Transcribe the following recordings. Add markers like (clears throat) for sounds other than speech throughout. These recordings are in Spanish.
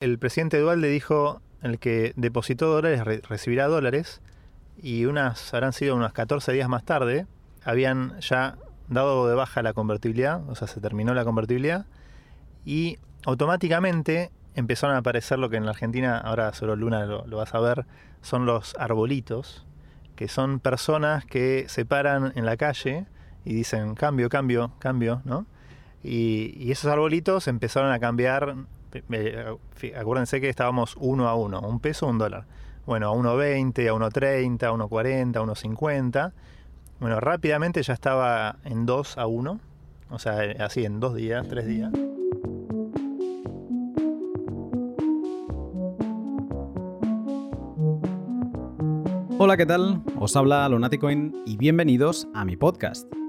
El presidente Dualde dijo, el que depositó dólares re- recibirá dólares y unas habrán sido unos 14 días más tarde, habían ya dado de baja la convertibilidad, o sea, se terminó la convertibilidad y automáticamente empezaron a aparecer lo que en la Argentina, ahora solo Luna lo, lo vas a ver, son los arbolitos, que son personas que se paran en la calle y dicen cambio, cambio, cambio, ¿no? Y esos arbolitos empezaron a cambiar. Acuérdense que estábamos uno a uno, un peso, un dólar. Bueno, a 1.20, a 1.30, a 1.40, a 1.50. Bueno, rápidamente ya estaba en 2 a 1. O sea, así en dos días, tres días. Hola, ¿qué tal? Os habla Lunaticoin y bienvenidos a mi podcast.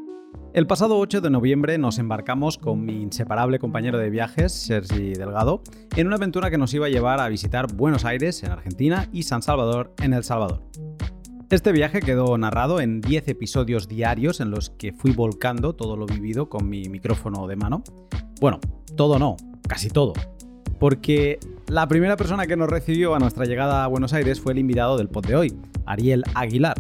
El pasado 8 de noviembre nos embarcamos con mi inseparable compañero de viajes, Sergi Delgado, en una aventura que nos iba a llevar a visitar Buenos Aires en Argentina y San Salvador en El Salvador. Este viaje quedó narrado en 10 episodios diarios en los que fui volcando todo lo vivido con mi micrófono de mano. Bueno, todo no, casi todo. Porque la primera persona que nos recibió a nuestra llegada a Buenos Aires fue el invitado del pod de hoy, Ariel Aguilar.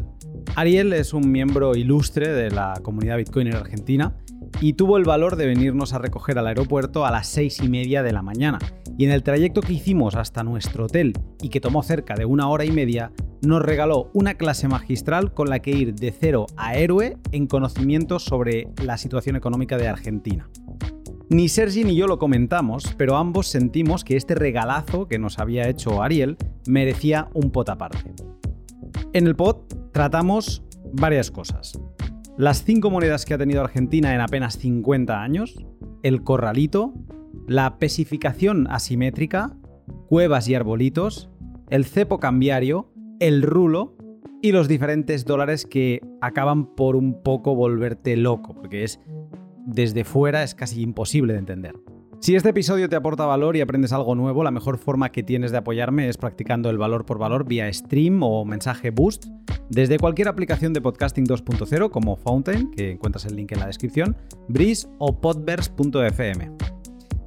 Ariel es un miembro ilustre de la comunidad Bitcoin en Argentina y tuvo el valor de venirnos a recoger al aeropuerto a las seis y media de la mañana. Y en el trayecto que hicimos hasta nuestro hotel y que tomó cerca de una hora y media, nos regaló una clase magistral con la que ir de cero a héroe en conocimientos sobre la situación económica de Argentina. Ni Sergi ni yo lo comentamos, pero ambos sentimos que este regalazo que nos había hecho Ariel merecía un pot aparte. En el pod tratamos varias cosas. Las cinco monedas que ha tenido Argentina en apenas 50 años, el corralito, la pesificación asimétrica, cuevas y arbolitos, el cepo cambiario, el rulo y los diferentes dólares que acaban por un poco volverte loco, porque es desde fuera es casi imposible de entender. Si este episodio te aporta valor y aprendes algo nuevo, la mejor forma que tienes de apoyarme es practicando el valor por valor vía stream o mensaje boost desde cualquier aplicación de podcasting 2.0 como Fountain, que encuentras el link en la descripción, Breeze o podverse.fm.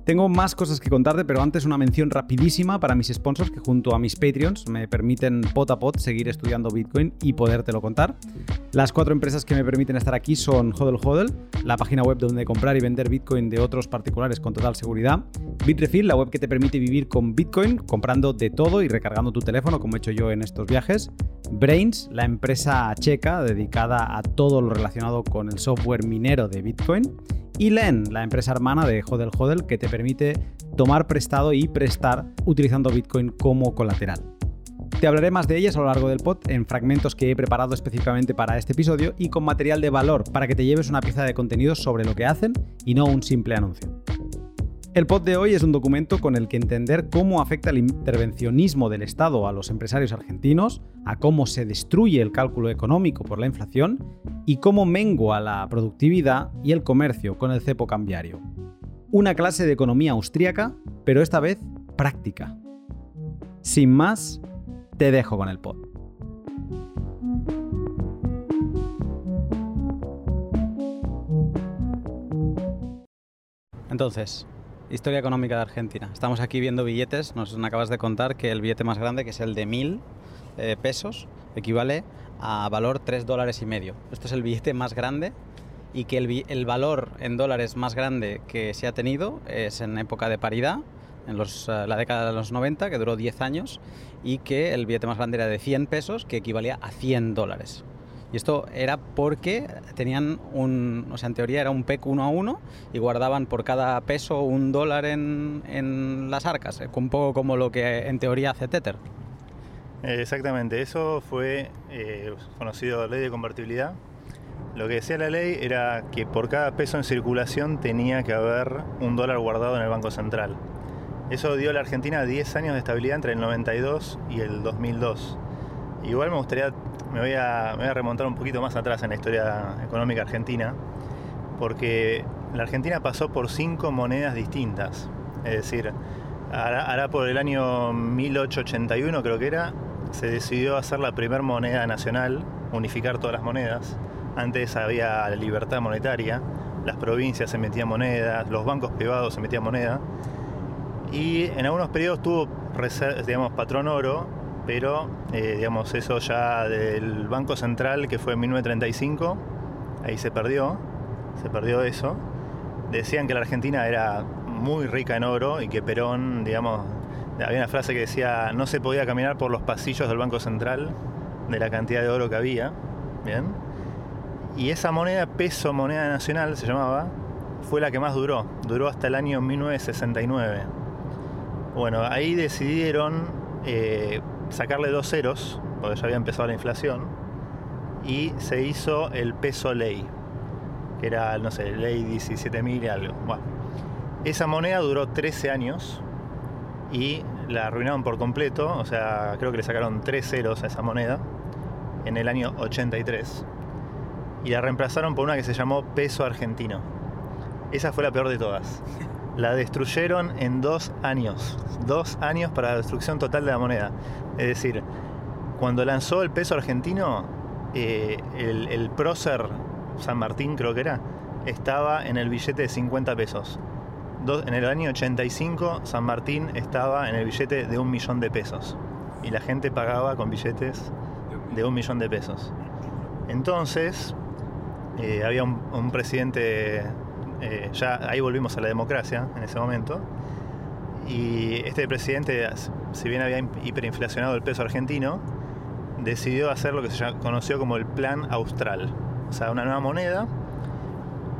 Tengo más cosas que contarte, pero antes una mención rapidísima para mis sponsors que junto a mis Patreons me permiten pot a pot seguir estudiando Bitcoin y podértelo contar. Las cuatro empresas que me permiten estar aquí son Hodel Hodel, la página web donde comprar y vender Bitcoin de otros particulares con total seguridad. Bitrefill, la web que te permite vivir con Bitcoin, comprando de todo y recargando tu teléfono, como he hecho yo en estos viajes. Brains, la empresa checa dedicada a todo lo relacionado con el software minero de Bitcoin. Y Len, la empresa hermana de Hodel Hodel, que te permite tomar prestado y prestar utilizando Bitcoin como colateral. Te hablaré más de ellas a lo largo del pod en fragmentos que he preparado específicamente para este episodio y con material de valor para que te lleves una pieza de contenido sobre lo que hacen y no un simple anuncio. El pod de hoy es un documento con el que entender cómo afecta el intervencionismo del Estado a los empresarios argentinos, a cómo se destruye el cálculo económico por la inflación y cómo mengua la productividad y el comercio con el cepo cambiario. Una clase de economía austríaca, pero esta vez práctica. Sin más, te dejo con el pod. Entonces, historia económica de Argentina. Estamos aquí viendo billetes. Nos acabas de contar que el billete más grande, que es el de mil eh, pesos, equivale a valor 3 dólares y medio. Esto es el billete más grande y que el, valor en dólares más grande que se ha tenido es en época de paridad, en eh, la década de los 90, que duró 10 años, y que el billete más grande era de 100 pesos, que equivalía a 100 dólares. Y esto era porque tenían un, o sea, en teoría era un PEC uno a uno y guardaban por cada peso un dólar en, en las arcas, eh, un poco como lo que en teoría hace Tether. Eh, Exactamente, eso fue eh, conocido ley de convertibilidad. Lo que decía la ley era que por cada peso en circulación tenía que haber un dólar guardado en el Banco Central. Eso dio a la Argentina 10 años de estabilidad entre el 92 y el 2002. Igual me gustaría, me voy, a, remontar un poquito más atrás en la historia económica argentina, porque la Argentina pasó por cinco monedas distintas. Es decir, hará por el año 1881 creo que era, se decidió hacer la primera moneda nacional, unificar todas las monedas. Antes había libertad monetaria, las provincias se metían monedas, los bancos privados se metían moneda. Y en algunos periodos tuvo, digamos, patrón oro, pero, eh, digamos, eso ya del Banco Central, que fue en 1935, ahí se perdió, se perdió eso. Decían que la Argentina era muy rica en oro y que Perón, digamos, había una frase que decía, no se podía caminar por los pasillos del Banco Central de la cantidad de oro que había. Bien. Y esa moneda, peso moneda nacional, se llamaba, fue la que más duró. Duró hasta el año 1969. Bueno, ahí decidieron eh, sacarle dos ceros, porque ya había empezado la inflación, y se hizo el peso ley, que era, no sé, ley 17.000 y algo. Bueno, esa moneda duró 13 años y la arruinaron por completo, o sea, creo que le sacaron tres ceros a esa moneda en el año 83 y la reemplazaron por una que se llamó peso argentino. Esa fue la peor de todas. (laughs) La destruyeron en dos años. Dos años para la destrucción total de la moneda. Es decir, cuando lanzó el peso argentino, eh, el, prócer San Martín creo que era, estaba en el billete de 50 pesos. en el año 85 San Martín estaba en el billete de un millón de pesos. Y la gente pagaba con billetes de un millón de pesos. Entonces, eh, había un, presidente, eh, ya ahí volvimos a la democracia en ese momento, y este presidente, si bien había hiperinflacionado el peso argentino, decidió hacer lo que se conoció como el Plan Austral, o sea, una nueva moneda,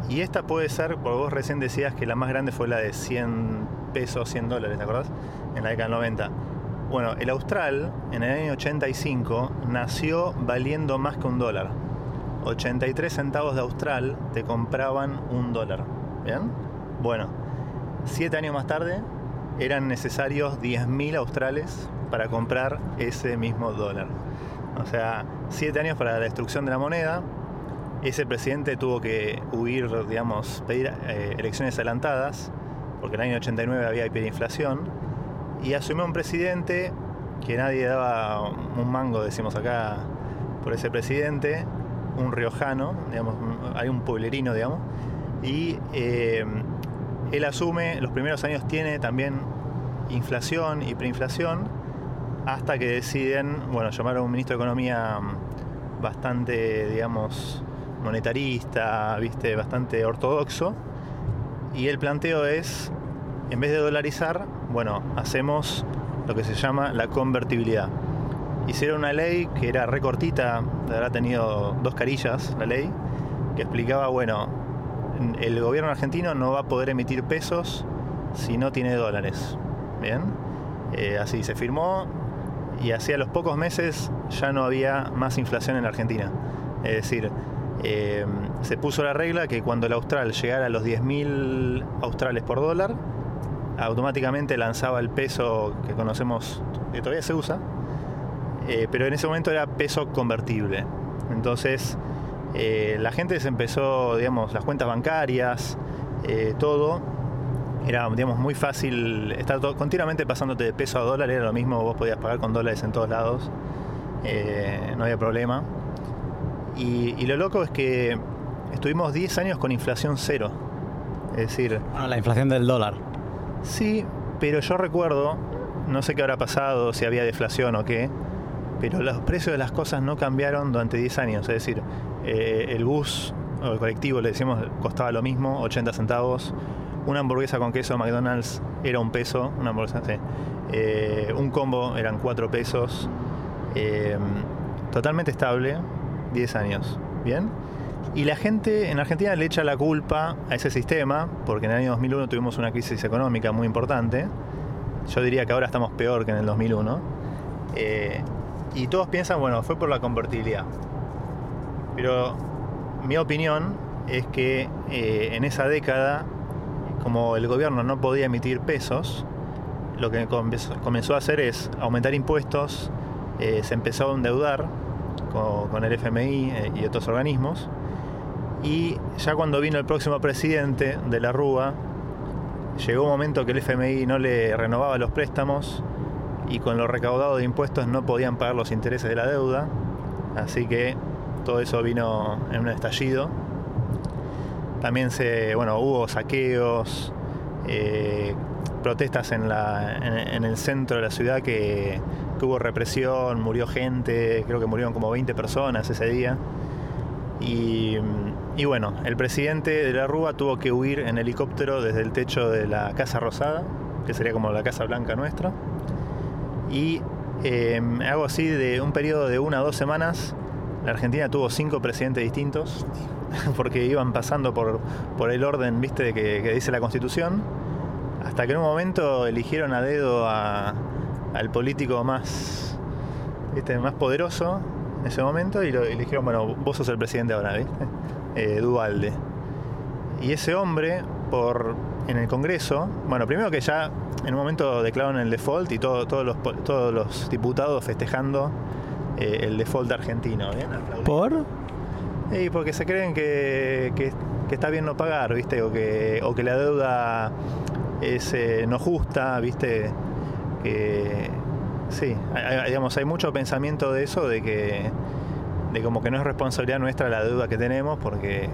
y esta puede ser, porque vos recién decías que la más grande fue la de 100 pesos, 100 dólares, ¿te acordás? En la década del 90. Bueno, el Austral en el año 85 nació valiendo más que un dólar. 83 centavos de Austral te compraban un dólar. ¿Bien? Bueno, siete años más tarde eran necesarios 10.000 australes para comprar ese mismo dólar. O sea, siete años para la destrucción de la moneda. Ese presidente tuvo que huir, digamos, pedir eh, elecciones adelantadas, porque en el año 89 había hiperinflación. Y asumió un presidente que nadie daba un mango, decimos acá, por ese presidente, un riojano, digamos, hay un pueblerino, digamos, y eh, él asume, los primeros años tiene también inflación y preinflación, hasta que deciden, bueno, llamar a un ministro de Economía bastante, digamos, monetarista, viste, bastante ortodoxo, y el planteo es, en vez de dolarizar, bueno, hacemos lo que se llama la convertibilidad hicieron una ley que era recortita, habrá tenido dos carillas la ley, que explicaba, bueno, el gobierno argentino no va a poder emitir pesos si no tiene dólares. Bien, eh, así se firmó y hacía los pocos meses ya no había más inflación en la Argentina. Es decir, eh, se puso la regla que cuando el austral llegara a los 10.000 australes por dólar, automáticamente lanzaba el peso que conocemos, que todavía se usa, eh, pero en ese momento era peso convertible. Entonces eh, la gente se empezó, digamos, las cuentas bancarias, eh, todo, era digamos, muy fácil, estar continuamente pasándote de peso a dólar, era lo mismo, vos podías pagar con dólares en todos lados, no había problema. Y, y, lo loco es que estuvimos 10 años con inflación cero. Es decir... Bueno, la inflación del dólar. Sí, pero yo recuerdo, no sé qué habrá pasado, si había deflación o qué, pero los precios de las cosas no cambiaron durante 10 años. Es decir, eh, el bus o el colectivo, le decimos, costaba lo mismo, 80 centavos. Una hamburguesa con queso de McDonald's era un peso, una hamburguesa, eh, un combo eran 4 pesos. Eh, totalmente estable, 10 años. ¿Bien? Y la gente en Argentina le echa la culpa a ese sistema, porque en el año 2001 tuvimos una crisis económica muy importante. Yo diría que ahora estamos peor que en el 2001. Y todos piensan, bueno, fue por la convertibilidad. Pero mi opinión es que eh, en esa década, como el gobierno no podía emitir pesos, lo que comenzó a hacer es aumentar impuestos, eh, se empezó a endeudar con, el FMI eh, y otros organismos, y ya cuando vino el próximo presidente de la Rúa, llegó un momento que el FMI no le renovaba los préstamos y con lo recaudado de impuestos no podían pagar los intereses de la deuda, así que todo eso vino en un estallido. También se, bueno, hubo saqueos, eh, protestas en, la, en, el centro de la ciudad que, hubo represión, murió gente, creo que murieron como 20 personas ese día. Y, y, bueno, el presidente de la Rúa tuvo que huir en helicóptero desde el techo de la Casa Rosada, que sería como la Casa Blanca nuestra. Y eh, algo así de un periodo de una o dos semanas, la Argentina tuvo cinco presidentes distintos, (laughs) porque iban pasando por, por el orden ¿viste? Que, dice la Constitución hasta que en un momento eligieron a dedo al político más, más poderoso en ese momento y, lo, dijeron, bueno, vos sos el presidente ahora, ¿viste? (laughs) Eh. Y ese hombre, por, en el Congreso, bueno, primero que ya en un momento declararon el default y todos, los, todos los diputados festejando eh, el default argentino. ¿Por? Y porque se creen que, que, está bien no pagar, ¿viste? O que, o que la deuda es eh, no justa, ¿viste? Que sí, hay, digamos, hay mucho pensamiento de eso, de que de como que no es responsabilidad nuestra la deuda que tenemos, porque,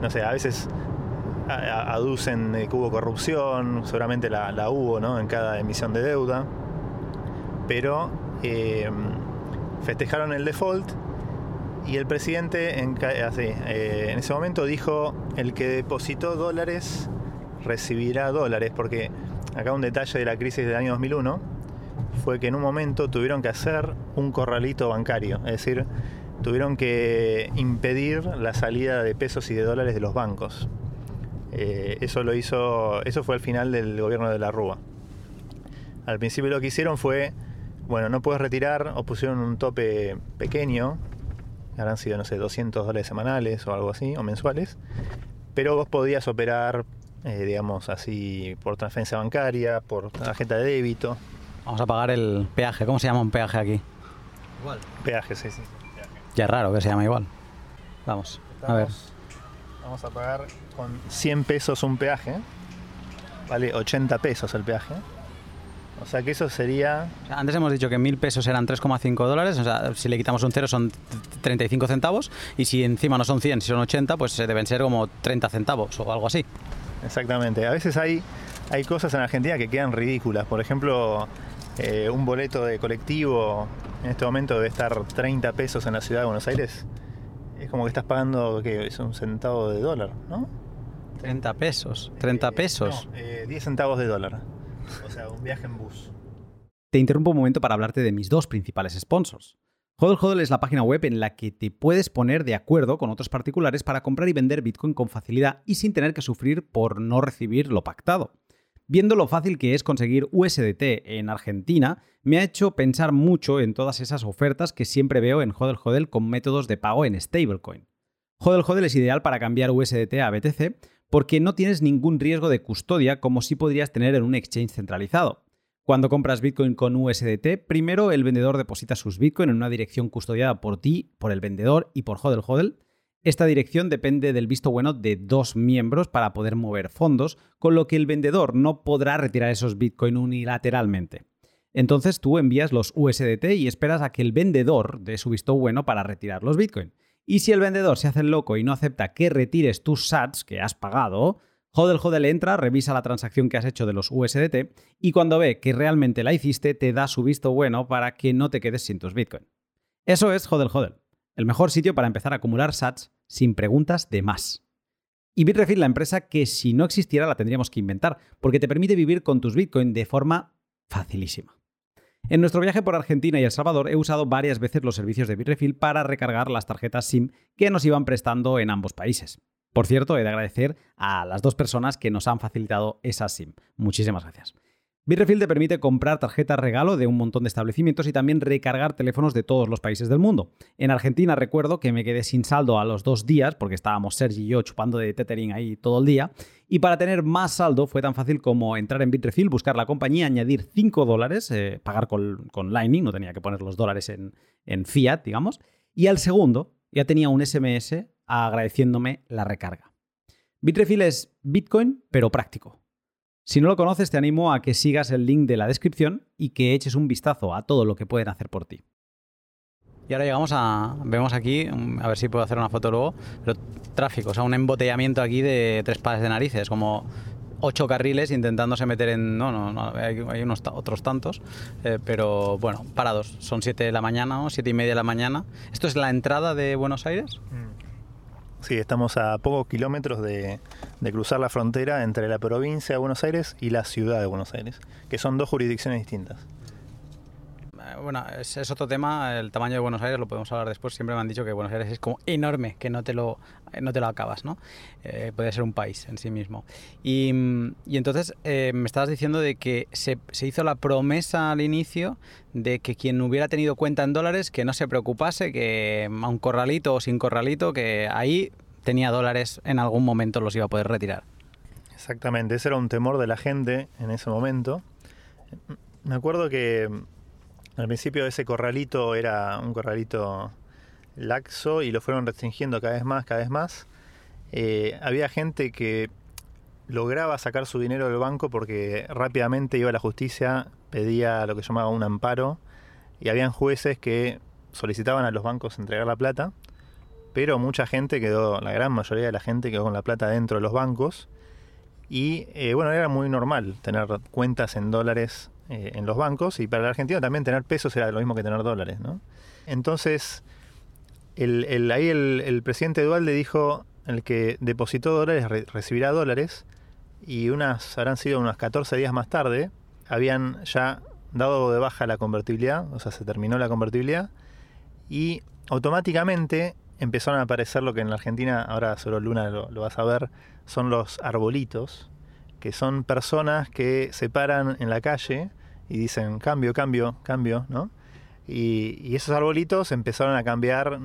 no sé, a veces aducen que hubo corrupción, seguramente la, hubo, ¿no? En cada emisión de deuda, pero eh, festejaron el default y el presidente en, eh, en ese momento dijo, el que depositó dólares recibirá dólares, porque acá un detalle de la crisis del año 2001 fue que en un momento tuvieron que hacer un corralito bancario, es decir, tuvieron que impedir la salida de pesos y de dólares de los bancos. Eh, eso lo hizo, eso fue al final del gobierno de la Rúa. Al principio lo que hicieron fue, bueno, no puedes retirar, o pusieron un tope pequeño, habrán sido, no sé, 200 dólares semanales o algo así, o mensuales, pero vos podías operar eh, digamos así, por transferencia bancaria, por tarjeta de débito. Vamos a pagar el peaje. ¿Cómo se llama un peaje aquí? Igual. Peaje, sí, sí. Ya es raro que se llama igual. Vamos, a ver. Vamos a pagar con 100 pesos un peaje. Vale 80 pesos el peaje. O sea que eso sería... Antes hemos dicho que 1.000 pesos eran 3,5 dólares, o sea, si le quitamos un cero son 35 centavos, y si encima no son 100, si son 80, pues deben ser como 30 centavos o algo así. Exactamente. A veces hay, hay cosas en Argentina que quedan ridículas. Por ejemplo, eh, un boleto de colectivo en este momento debe estar 30 pesos en la ciudad de Buenos Aires. Es como que estás pagando, ¿qué? Es un centavo de dólar, ¿no? 30 pesos. 30 eh, pesos. 10 eh, centavos de dólar. O sea, un viaje en bus. Te interrumpo un momento para hablarte de mis dos principales sponsors. Hodl Hodl es la página web en la que te puedes poner de acuerdo con otros particulares para comprar y vender Bitcoin con facilidad y sin tener que sufrir por no recibir lo pactado. Viendo lo fácil que es conseguir USDT en Argentina, me ha hecho pensar mucho en todas esas ofertas que siempre veo en Hodl Hodl con métodos de pago en stablecoin. Hodl Hodl es ideal para cambiar USDT a BTC porque no tienes ningún riesgo de custodia como si podrías tener en un exchange centralizado. Cuando compras Bitcoin con USDT, primero el vendedor deposita sus Bitcoin en una dirección custodiada por ti, por el vendedor y por Hodel Hodel. Esta dirección depende del visto bueno de dos miembros para poder mover fondos, con lo que el vendedor no podrá retirar esos Bitcoin unilateralmente. Entonces tú envías los USDT y esperas a que el vendedor dé su visto bueno para retirar los Bitcoin. Y si el vendedor se hace loco y no acepta que retires tus sats que has pagado, Hodel Hodel entra, revisa la transacción que has hecho de los USDT y cuando ve que realmente la hiciste, te da su visto bueno para que no te quedes sin tus Bitcoin. Eso es Hodel Hodel, el mejor sitio para empezar a acumular sats sin preguntas de más. Y Bitrefill, la empresa que si no existiera la tendríamos que inventar, porque te permite vivir con tus Bitcoin de forma facilísima. En nuestro viaje por Argentina y El Salvador he usado varias veces los servicios de Bitrefill para recargar las tarjetas SIM que nos iban prestando en ambos países. Por cierto, he de agradecer a las dos personas que nos han facilitado esa SIM. Muchísimas gracias. Bitrefill te permite comprar tarjetas regalo de un montón de establecimientos y también recargar teléfonos de todos los países del mundo. En Argentina recuerdo que me quedé sin saldo a los dos días porque estábamos Sergi y yo chupando de tethering ahí todo el día. Y para tener más saldo fue tan fácil como entrar en Bitrefill, buscar la compañía, añadir 5 dólares, eh, pagar con, Lightning, no tenía que poner los dólares en, en fiat, digamos. Y al segundo ya tenía un SMS agradeciéndome la recarga. Bitrefill es Bitcoin, pero práctico. Si no lo conoces, te animo a que sigas el link de la descripción y que eches un vistazo a todo lo que pueden hacer por ti. Y ahora llegamos a. Vemos aquí, a ver si puedo hacer una foto luego, pero tráfico, o sea, un embotellamiento aquí de tres pares de narices, como ocho carriles intentándose meter en... No, no, no hay, unos otros tantos, eh, pero bueno, parados. Son siete de la mañana o siete y media de la mañana. ¿Esto es la entrada de Buenos Aires? Mm. Sí, estamos a pocos kilómetros de, de, cruzar la frontera entre la provincia de Buenos Aires y la ciudad de Buenos Aires, que son dos jurisdicciones distintas. Eh, bueno, es, otro tema, el tamaño de Buenos Aires, lo podemos hablar después. Siempre me han dicho que Buenos Aires es como enorme, que no te lo, eh, no te lo acabas, ¿no? Eh, puede ser un país en sí mismo. Y, entonces me estabas diciendo de que se, se, hizo la promesa al inicio de que quien hubiera tenido cuenta en dólares, que no se preocupase, que a un corralito o sin corralito, que ahí tenía dólares, en algún momento los iba a poder retirar. Exactamente, ese era un temor de la gente en ese momento. Me acuerdo que al principio ese corralito era un corralito laxo y lo fueron restringiendo cada vez más, cada vez más. Eh, había gente que lograba sacar su dinero del banco porque rápidamente iba a la justicia, pedía lo que llamaba un amparo y habían jueces que solicitaban a los bancos entregar la plata, pero mucha gente quedó, la gran mayoría de la gente quedó con la plata dentro de los bancos y eh, bueno, era muy normal tener cuentas en dólares eh, en los bancos y para el argentino también tener pesos era lo mismo que tener dólares. ¿no? Entonces, ahí el, presidente Dualde dijo, el que depositó dólares recibirá dólares y unas habrán sido unas 14 días más tarde, habían ya dado de baja la convertibilidad, o sea, se terminó la convertibilidad y automáticamente empezaron a aparecer lo que en la Argentina, ahora solo Luna lo, lo vas a ver, son los arbolitos, que son personas que se paran en la calle y dicen cambio, cambio, cambio, ¿no? Y, esos arbolitos empezaron a cambiar,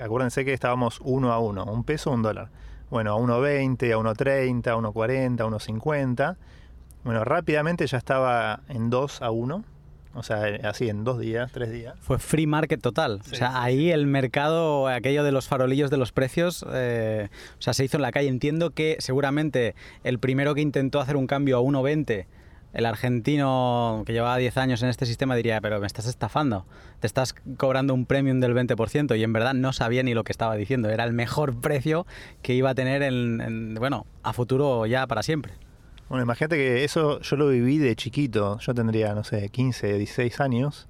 acuérdense que estábamos uno a uno, un peso, un dólar. Bueno, a 1.20, a 1.30, a 1.40, a 1.50. Bueno, rápidamente ya estaba en 2 a 1. O sea, así en dos días, tres días. Fue free market total. o sea, ahí el mercado, aquello de los farolillos de los precios, eh, o sea, se hizo en la calle. Entiendo que seguramente el primero que intentó hacer un cambio a 1.20 el argentino que llevaba 10 años en este sistema diría, pero me estás estafando, te estás cobrando un premium del 20% y en verdad no sabía ni lo que estaba diciendo, era el mejor precio que iba a tener en, bueno, a futuro ya para siempre. Bueno, imagínate que eso yo lo viví de chiquito, yo tendría, no sé, 15, 16 años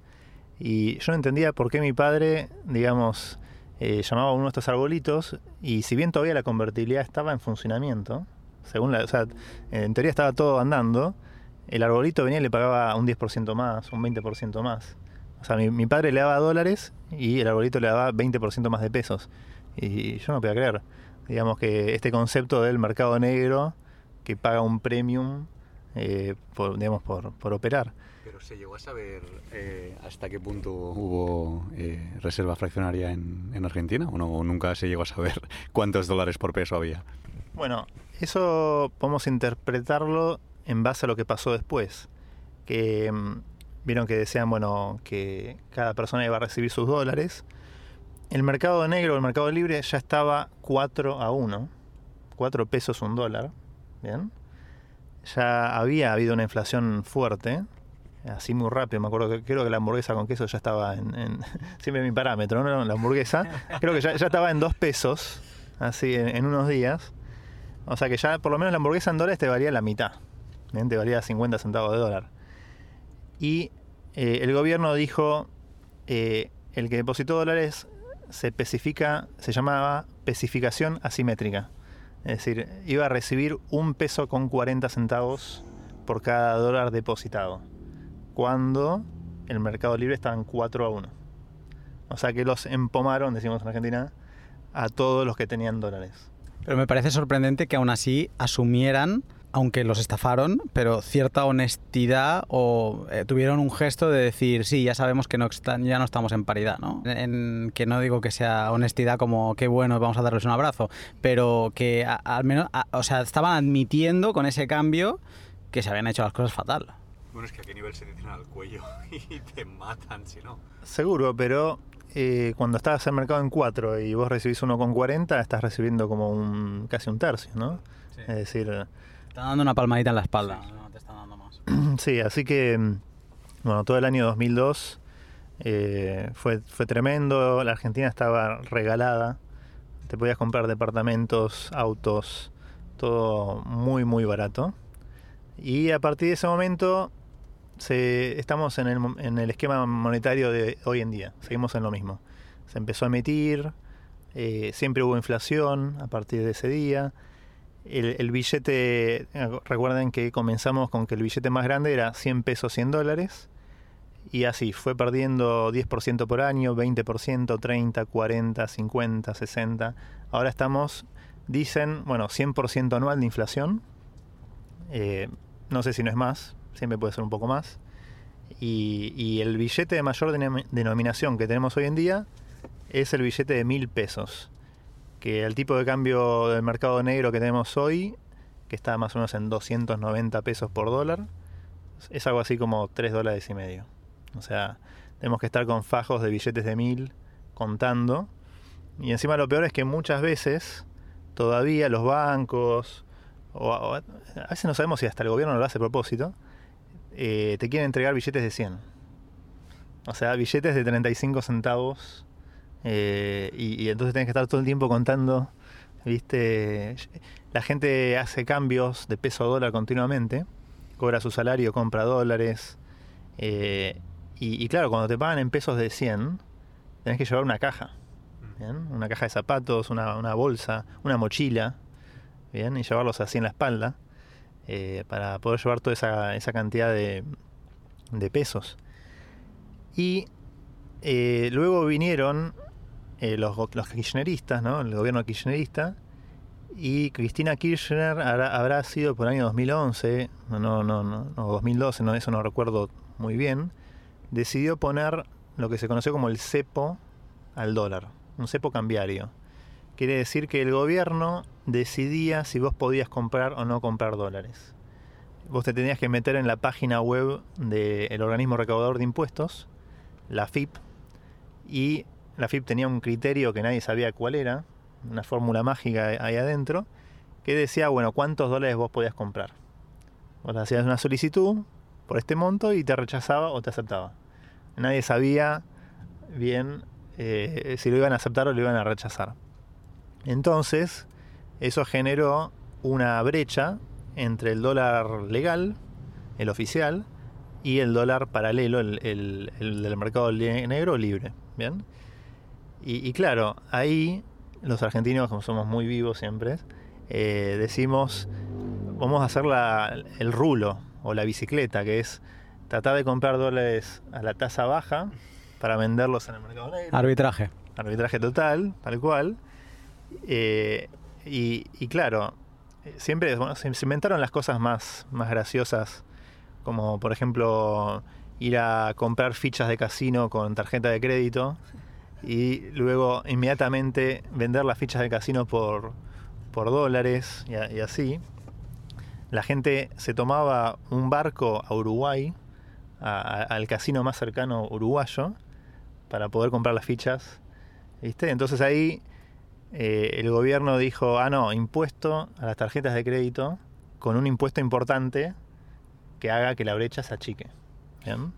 y yo no entendía por qué mi padre, digamos, eh, llamaba a uno de estos arbolitos y si bien todavía la convertibilidad estaba en funcionamiento, según la, o sea, en teoría estaba todo andando, el arbolito venía y le pagaba un 10% más, un 20% más. O sea, mi, padre le daba dólares y el arbolito le daba 20% más de pesos. Y yo no podía creer. Digamos que este concepto del mercado negro que paga un premium eh, por, digamos, por, por, operar. Pero se llegó a saber eh, hasta qué punto hubo eh, reserva fraccionaria en, en Argentina o, no, nunca se llegó a saber (laughs) cuántos dólares por peso había. Bueno, eso podemos interpretarlo en base a lo que pasó después. Que mm, vieron que decían, bueno, que cada persona iba a recibir sus dólares. El mercado negro, el mercado libre, ya estaba 4 a 1. 4 pesos un dólar. Bien. Ya había habido una inflación fuerte. Así muy rápido. Me acuerdo que creo que la hamburguesa con queso ya estaba en. (laughs) siempre mi parámetro, ¿no? La hamburguesa. Creo que ya, estaba en 2 pesos. Así en, unos días. O sea que ya por lo menos la hamburguesa en dólares te valía la mitad te valía 50 centavos de dólar. Y eh, el gobierno dijo, eh, el que depositó dólares se especifica, se llamaba especificación asimétrica. Es decir, iba a recibir un peso con 40 centavos por cada dólar depositado. Cuando el mercado libre estaba en 4 a 1. O sea que los empomaron, decimos en Argentina, a todos los que tenían dólares. Pero me parece sorprendente que aún así asumieran aunque los estafaron, pero cierta honestidad o eh, tuvieron un gesto de decir, sí, ya sabemos que no ya no estamos en paridad, ¿no? En, que no digo que sea honestidad como, qué bueno, vamos a darles un abrazo, pero que al menos, o sea, estaban admitiendo con ese cambio que se habían hecho las cosas fatal. Bueno, es que a qué nivel se te tiran al cuello (laughs) y te matan, si no. Seguro, pero eh, cuando estás en mercado en 4 y vos recibís uno con 40, estás recibiendo como un casi un tercio, ¿no? Es decir, está dando una palmadita en la espalda, no te está dando más. (clears throat) Sí, así que, mm, bueno, todo el año 2002 eh, fue, fue tremendo, la Argentina estaba regalada, te podías comprar departamentos, autos, todo muy, muy barato. Y a partir de ese momento se, estamos en el, en el esquema monetario de hoy en día, seguimos en lo mismo. Se empezó a emitir, eh, siempre hubo inflación a partir de ese día. El, billete, recuerden que comenzamos con que el billete más grande era 100 pesos, 100 dólares. Y así, fue perdiendo 10% por año, 20%, 30, 40, 50, 60. Ahora estamos, dicen, bueno, 100% anual de inflación. Eh, no sé si no es más, siempre puede ser un poco más. Y el billete de mayor denominación que tenemos hoy en día es el billete de mil pesos. Que el tipo de cambio del mercado negro que tenemos hoy, que está más o menos en 290 pesos por dólar, es algo así como 3 dólares y medio. O sea, tenemos que estar con fajos de billetes de mil contando. Y encima lo peor es que muchas veces todavía los bancos, o, a veces no sabemos si hasta el gobierno lo hace a propósito, eh, te quieren entregar billetes de 100. O sea, billetes de 35 centavos. Eh, y, entonces tienes que estar todo el tiempo contando. ¿Viste? La gente hace cambios de peso a dólar continuamente. Cobra su salario, compra dólares. Eh, y, claro, cuando te pagan en pesos de 100, tenés que llevar una caja. ¿bien? Una caja de zapatos, una, bolsa, una mochila. ¿bien? Y llevarlos así en la espalda. Eh, para poder llevar toda esa, esa cantidad de, de, pesos. Y luego vinieron eh, los, los, kirchneristas, ¿no? el gobierno kirchnerista, y Cristina Kirchner habrá, habrá sido por el año 2011, no, no, no, no 2012, no, eso no recuerdo muy bien, decidió poner lo que se conoció como el cepo al dólar, un cepo cambiario. Quiere decir que el gobierno decidía si vos podías comprar o no comprar dólares. Vos te tenías que meter en la página web del organismo recaudador de impuestos, la FIP, y la FIP tenía un criterio que nadie sabía cuál era, una fórmula mágica ahí adentro, que decía, bueno, cuántos dólares vos podías comprar. Vos hacías una solicitud por este monto y te rechazaba o te aceptaba. Nadie sabía bien eh, si lo iban a aceptar o lo iban a rechazar. Entonces, eso generó una brecha entre el dólar legal, el oficial, y el dólar paralelo, el, el, el del mercado negro libre. ¿bien? Y, y, claro, ahí los argentinos, como somos muy vivos siempre, eh, decimos, vamos a hacer la, el rulo o la bicicleta, que es tratar de comprar dólares a la tasa baja para venderlos en el mercado negro. Arbitraje. Arbitraje total, tal cual. Eh, y, y, claro, siempre bueno, se, se, inventaron las cosas más, más graciosas, como por ejemplo ir a comprar fichas de casino con tarjeta de crédito y luego inmediatamente vender las fichas de casino por, por dólares y, así. La gente se tomaba un barco a Uruguay, al casino más cercano uruguayo, para poder comprar las fichas. ¿Viste? Entonces ahí eh, el gobierno dijo, ah, no, impuesto a las tarjetas de crédito con un impuesto importante que haga que la brecha se achique.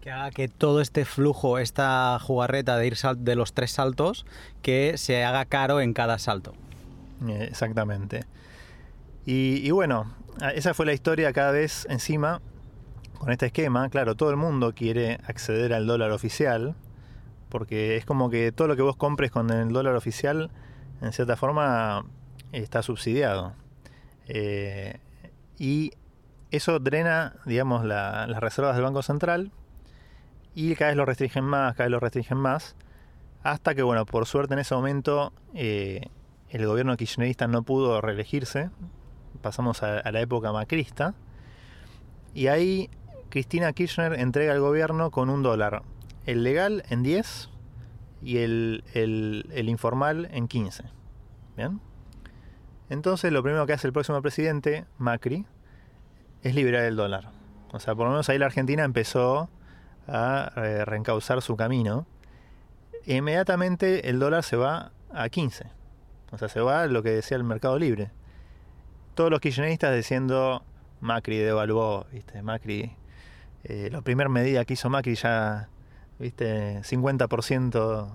Que haga que todo este flujo, esta jugarreta de ir de los tres saltos, que se haga caro en cada salto. Eh, exactamente. Y, y, bueno, esa fue la historia cada vez encima con este esquema. Claro, todo el mundo quiere acceder al dólar oficial, porque es como que todo lo que vos compres con el dólar oficial en cierta forma está subsidiado. Eh, y eso drena, digamos, la, las reservas del Banco Central y cada vez lo restringen más, cada vez lo restringen más, hasta que, bueno, por suerte en ese momento eh, el gobierno kirchnerista no pudo reelegirse, pasamos a, a, la época macrista, y ahí Cristina Kirchner entrega al gobierno con un dólar, el legal en 10 y el, el, el informal en 15. ¿Bien? Entonces lo primero que hace el próximo presidente, Macri, es liberar el dólar. O sea, por lo menos ahí la Argentina empezó a eh, reencauzar su camino. E inmediatamente el dólar se va a 15. O sea, se va a lo que decía el mercado libre. Todos los kirchneristas diciendo Macri devaluó, ¿viste? Macri, eh, la primera medida que hizo Macri ya ¿viste? 50%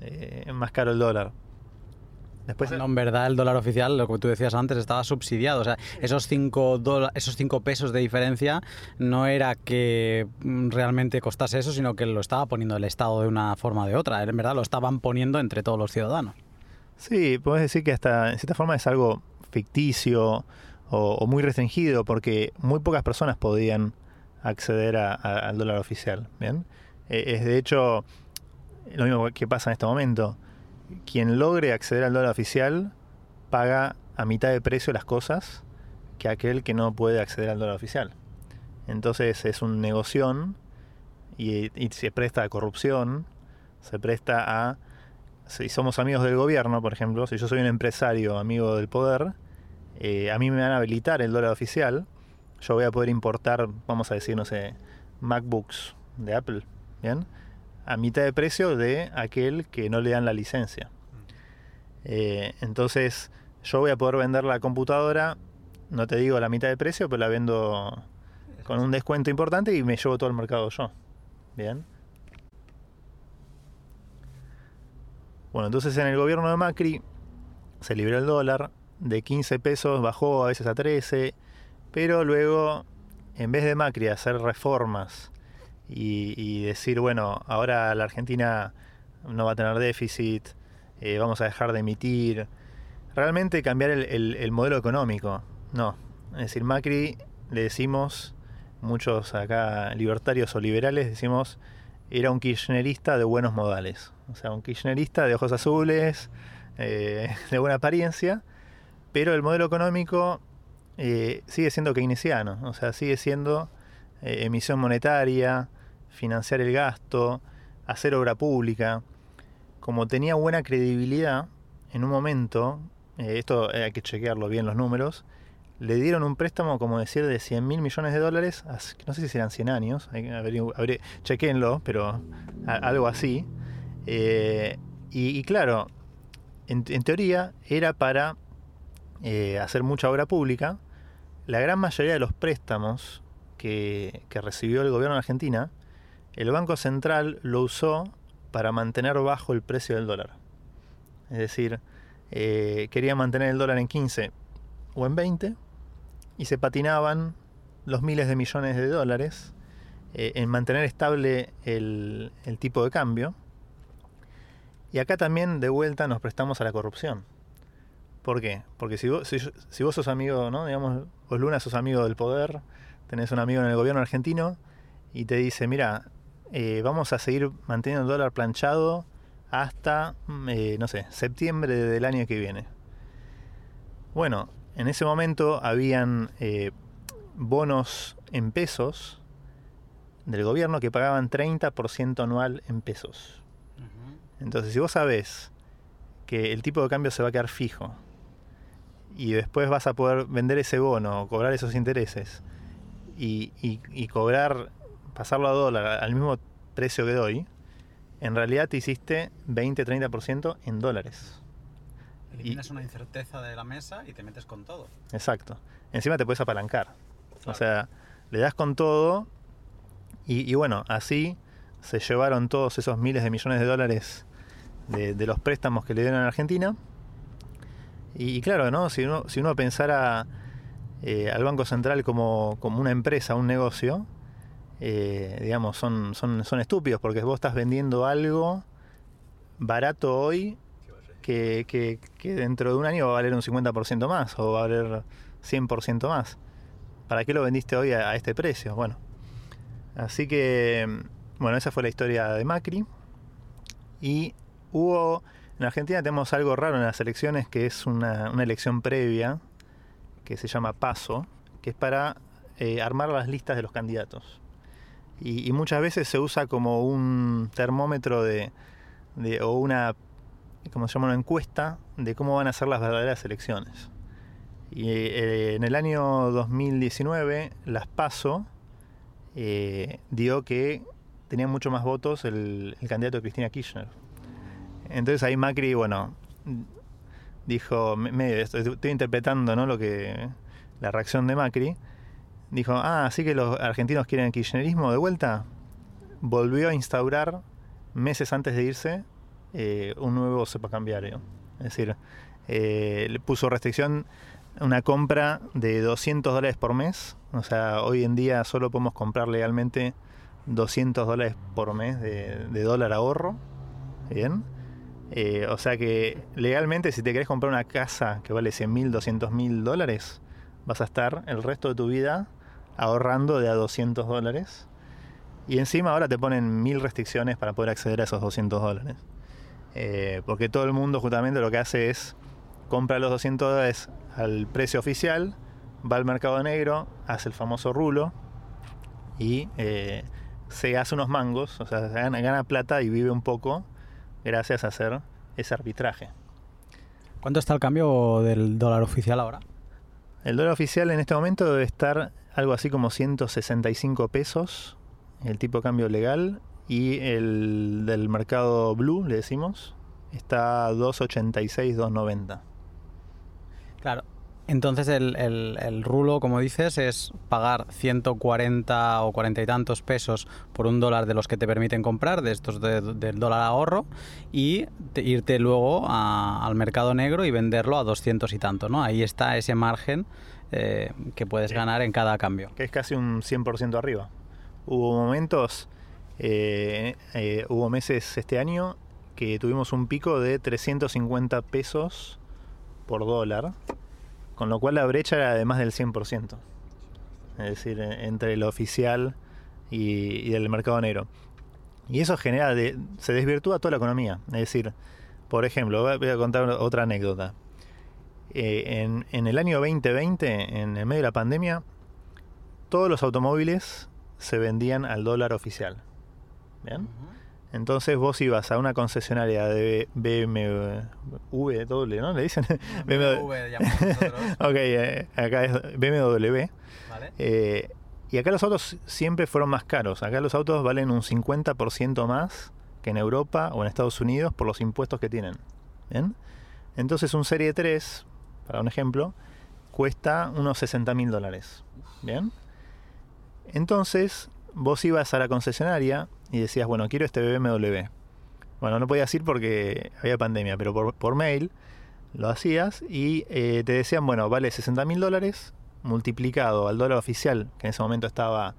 eh, más caro el dólar. Después, Cuando en verdad el dólar oficial, lo que tú decías antes, estaba subsidiado. O sea, esos 5 esos cinco pesos de diferencia no era que mm, realmente costase eso, sino que lo estaba poniendo el Estado de una forma o de otra. En verdad lo estaban poniendo entre todos los ciudadanos. Sí, puedes decir que hasta en cierta forma es algo ficticio o, o muy restringido porque muy pocas personas podían acceder a- a- al dólar oficial. ¿bien? Eh, es de hecho lo mismo que pasa en este momento. Quien logre acceder al dólar oficial paga a mitad de precio las cosas que aquel que no puede acceder al dólar oficial. Entonces es un negoción y, se presta a corrupción, se presta a... Si somos amigos del gobierno, por ejemplo, si yo soy un empresario amigo del poder, eh, a mí me van a habilitar el dólar oficial, yo voy a poder importar, vamos a decir, no sé, MacBooks de Apple, ¿bien? A mitad de precio de aquel que no le dan la licencia. Eh, entonces, yo voy a poder vender la computadora, no te digo la mitad de precio, pero la vendo con un descuento importante y me llevo todo el mercado yo. Bien. Bueno, entonces en el gobierno de Macri se liberó el dólar, de 15 pesos bajó a veces a 13, pero luego, en vez de Macri hacer reformas y, decir, bueno, ahora la Argentina no va a tener déficit, eh, vamos a dejar de emitir, realmente cambiar el, el- el modelo económico, no. Es decir, Macri le decimos, muchos acá libertarios o liberales decimos, era un kirchnerista de buenos modales. O sea, un kirchnerista de ojos azules, eh, de buena apariencia, pero el modelo económico eh, sigue siendo keynesiano, o sea, sigue siendo emisión monetaria, financiar el gasto, hacer obra pública. Como tenía buena credibilidad, en un momento, eh, esto hay que chequearlo bien los números, le dieron un préstamo, como decir, de 100 mil millones de dólares, no sé si serán 100 años, averi- chequéenlo, pero algo así. Eh, y, claro, en, en teoría era para eh, hacer mucha obra pública. La gran mayoría de los préstamos que, que recibió el gobierno de Argentina, el Banco Central lo usó para mantener bajo el precio del dólar. Es decir, eh, quería mantener el dólar en 15 o en 20 y se patinaban los miles de millones de dólares eh, en mantener estable el, tipo de cambio. Y acá también de vuelta nos prestamos a la corrupción. ¿Por qué? Porque si vos, si vos sos amigo, ¿no? Digamos, vos Luna sos amigo del poder, tenés un amigo en el gobierno argentino y te dice, mira, eh, vamos a seguir manteniendo el dólar planchado hasta, mm, eh, no sé, septiembre del año que viene. Bueno, en ese momento habían eh, bonos en pesos del gobierno que pagaban 30% anual en pesos. Entonces, si vos sabés que el tipo de cambio se va a quedar fijo y después vas a poder vender ese bono, cobrar esos intereses y, y- y cobrar, pasarlo a dólar al mismo precio que doy, en realidad te hiciste 20-30% en dólares. Eliminas una incerteza de la mesa y te metes con todo. Exacto. Encima te puedes apalancar. O sea, le das con todo y, y bueno, así se llevaron todos esos miles de millones de dólares de, de los préstamos que le dieron a Argentina. Y, y claro, ¿no? Si uno, si uno pensara eh, al Banco Central como, como una empresa, un negocio, eh, digamos, son, son, son estúpidos porque vos estás vendiendo algo barato hoy que, que- dentro de un año va a valer un 50% más o va a valer 100% más. ¿Para qué lo vendiste hoy a, a este precio? Bueno, así que, bueno, esa fue la historia de Macri. Y hubo, en Argentina tenemos algo raro en las elecciones que es una, una elección previa que se llama PASO, que es para eh, armar las listas de los candidatos. Y, muchas veces se usa como un termómetro de, de- o una como se llama una encuesta de cómo van a ser las verdaderas elecciones. Y eh, en el año 2019, las PASO eh, dio que tenía mucho más votos el, el candidato de Cristina Kirchner. Entonces ahí Macri, bueno, dijo, me- me- estoy, estoy interpretando ¿no? lo que la reacción de Macri, dijo, ah, así que los argentinos quieren el kirchnerismo de vuelta. Volvió a instaurar meses antes de irse eh, un nuevo cepa cambiario. Es decir, eh, le puso restricción una compra de 200 dólares por mes. O sea, hoy en día solo podemos comprar legalmente 200 dólares por mes de, de dólar ahorro. Bien. Eh, o sea que legalmente si te querés comprar una casa que vale 100 mil, 200 mil dólares, vas a estar el resto de tu vida ahorrando de a 200 dólares. Y encima ahora te ponen mil restricciones para poder acceder a esos 200 dólares. Eh, porque todo el mundo justamente lo que hace es compra los 200 dólares al precio oficial, va al mercado negro, hace el famoso rulo y eh, se hace unos mangos, o sea, gana, gana plata y vive un poco gracias a hacer ese arbitraje. ¿Cuánto está el cambio del dólar oficial ahora? El dólar oficial en este momento debe estar algo así como 165 pesos, el tipo de cambio legal, y el del mercado blue, le decimos, está 286, 290. Claro. Entonces el, el- rulo, como dices, es pagar 140 o 40 y tantos pesos por un dólar de los que te permiten comprar, de estos de- del dólar ahorro, y te- irte luego al mercado negro y venderlo a 200 y tanto, ¿no? Ahí está ese margen eh, que puedes ganar en cada cambio. que es casi un 100% arriba. Hubo momentos, eh, eh, hubo meses este año que tuvimos un pico de 350 pesos por dólar, con lo cual la brecha era de más del 100%. Es decir, eh, entre lo oficial y, y el mercado negro. Y eso genera, de- se desvirtúa toda la economía. Es decir, por ejemplo, voy a contar otra anécdota. Eh, en, en el año 2020, en el medio de la pandemia, todos los automóviles se vendían al dólar oficial. ¿Bien? Entonces vos ibas a una concesionaria de BMW, ¿no? Le dicen (laughs) BMW. (laughs) ok, eh, acá es BMW. ¿vale? eh, y acá los autos siempre fueron más caros. Acá los autos valen un 50% más que en Europa o en Estados Unidos por los impuestos que tienen. ¿Bien? Entonces un Serie 3, para un ejemplo, cuesta unos 60 mil dólares. ¿Bien? Entonces vos ibas a la concesionaria y decías, bueno, quiero este BMW. Bueno, no podías ir porque había pandemia, pero por, mail lo hacías y eh, te decían, bueno, vale 60 mil dólares multiplicado al dólar oficial, que en ese momento estaba,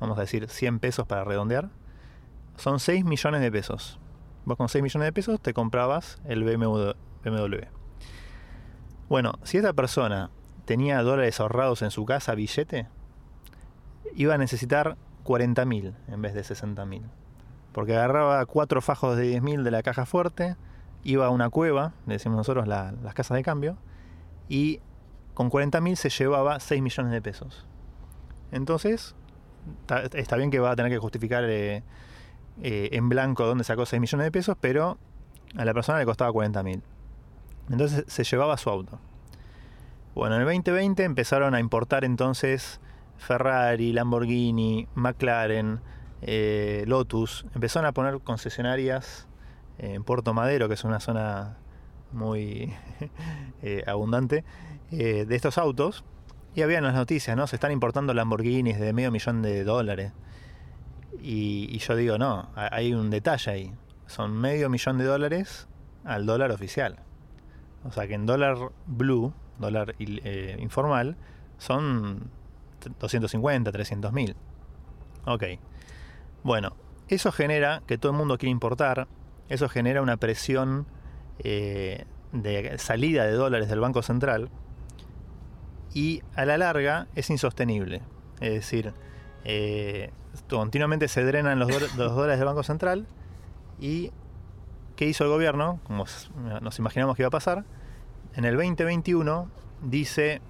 vamos a decir, 100 pesos para redondear, son 6 millones de pesos. Vos con 6 millones de pesos te comprabas el BMW. Bueno, si esta persona tenía dólares ahorrados en su casa, billete, iba a necesitar 40 mil en vez de 60 mil. Porque agarraba cuatro fajos de 10 mil de la caja fuerte, iba a una cueva, le decimos nosotros la- las casas de cambio, y con 40 mil se llevaba 6 millones de pesos. Entonces, está bien que va a tener que justificar eh, eh, en blanco dónde sacó 6 millones de pesos, pero a la persona le costaba 40 mil. Entonces se llevaba su auto. Bueno, en el 2020 empezaron a importar entonces Ferrari, Lamborghini, McLaren, eh, Lotus. Empezaron a poner concesionarias en Puerto Madero, que es una zona muy (laughs) eh, abundante, eh, de estos autos. Y habían las noticias, ¿no? Se están importando Lamborghinis de medio millón de dólares. Y, yo digo, no, ha- hay un detalle ahí. Son medio millón de dólares al dólar oficial. O sea que en dólar blue, dólar eh, informal, son 250, 300 mil. Ok. Bueno, eso genera que todo el mundo quiere importar, eso genera una presión eh, de salida de dólares del Banco Central y a la larga es insostenible. Es decir, eh, continuamente se drenan los dólares del Banco Central y ¿qué hizo el gobierno? Como nos imaginamos que iba a pasar, en el 2021 dice,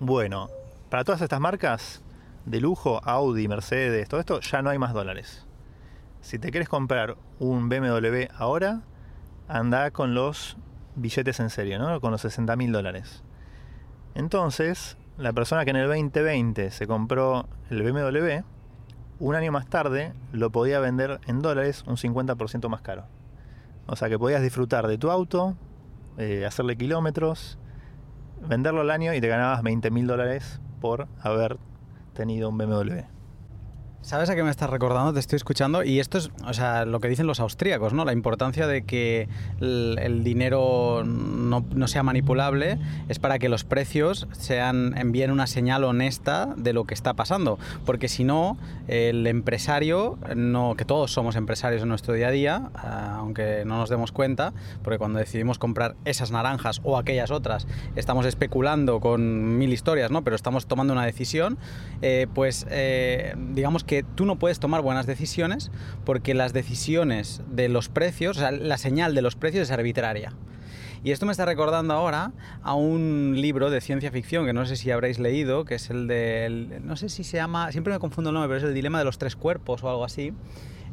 bueno, para todas estas marcas de lujo, Audi, Mercedes, todo esto, ya no hay más dólares. Si te quieres comprar un BMW ahora, anda con los billetes en serio, ¿no? Con los 60 mil dólares. Entonces, la persona que en el 2020 se compró el BMW, un año más tarde lo podía vender en dólares un 50% más caro. O sea que podías disfrutar de tu auto, eh, hacerle kilómetros, venderlo al año y te ganabas 20 mil dólares por haber tenido un BMW. ¿Sabes a qué me estás recordando? Te estoy escuchando y esto es, o sea, lo que dicen los austríacos, ¿no? La importancia de que el, dinero no, sea manipulable es para que los precios sean envíen una señal honesta de lo que está pasando, porque si no, el empresario, no, que todos somos empresarios en nuestro día a día, aunque no nos demos cuenta, porque cuando decidimos comprar esas naranjas o aquellas otras, estamos especulando con mil historias, ¿no? Pero estamos tomando una decisión, eh, pues eh, digamos que que tú no puedes tomar buenas decisiones porque las decisiones de los precios, o sea, la señal de los precios es arbitraria. Y esto me está recordando ahora a un libro de ciencia ficción que no sé si habréis leído, que es el de, no sé si se llama, siempre me confundo el nombre, pero es el dilema de los tres cuerpos o algo así,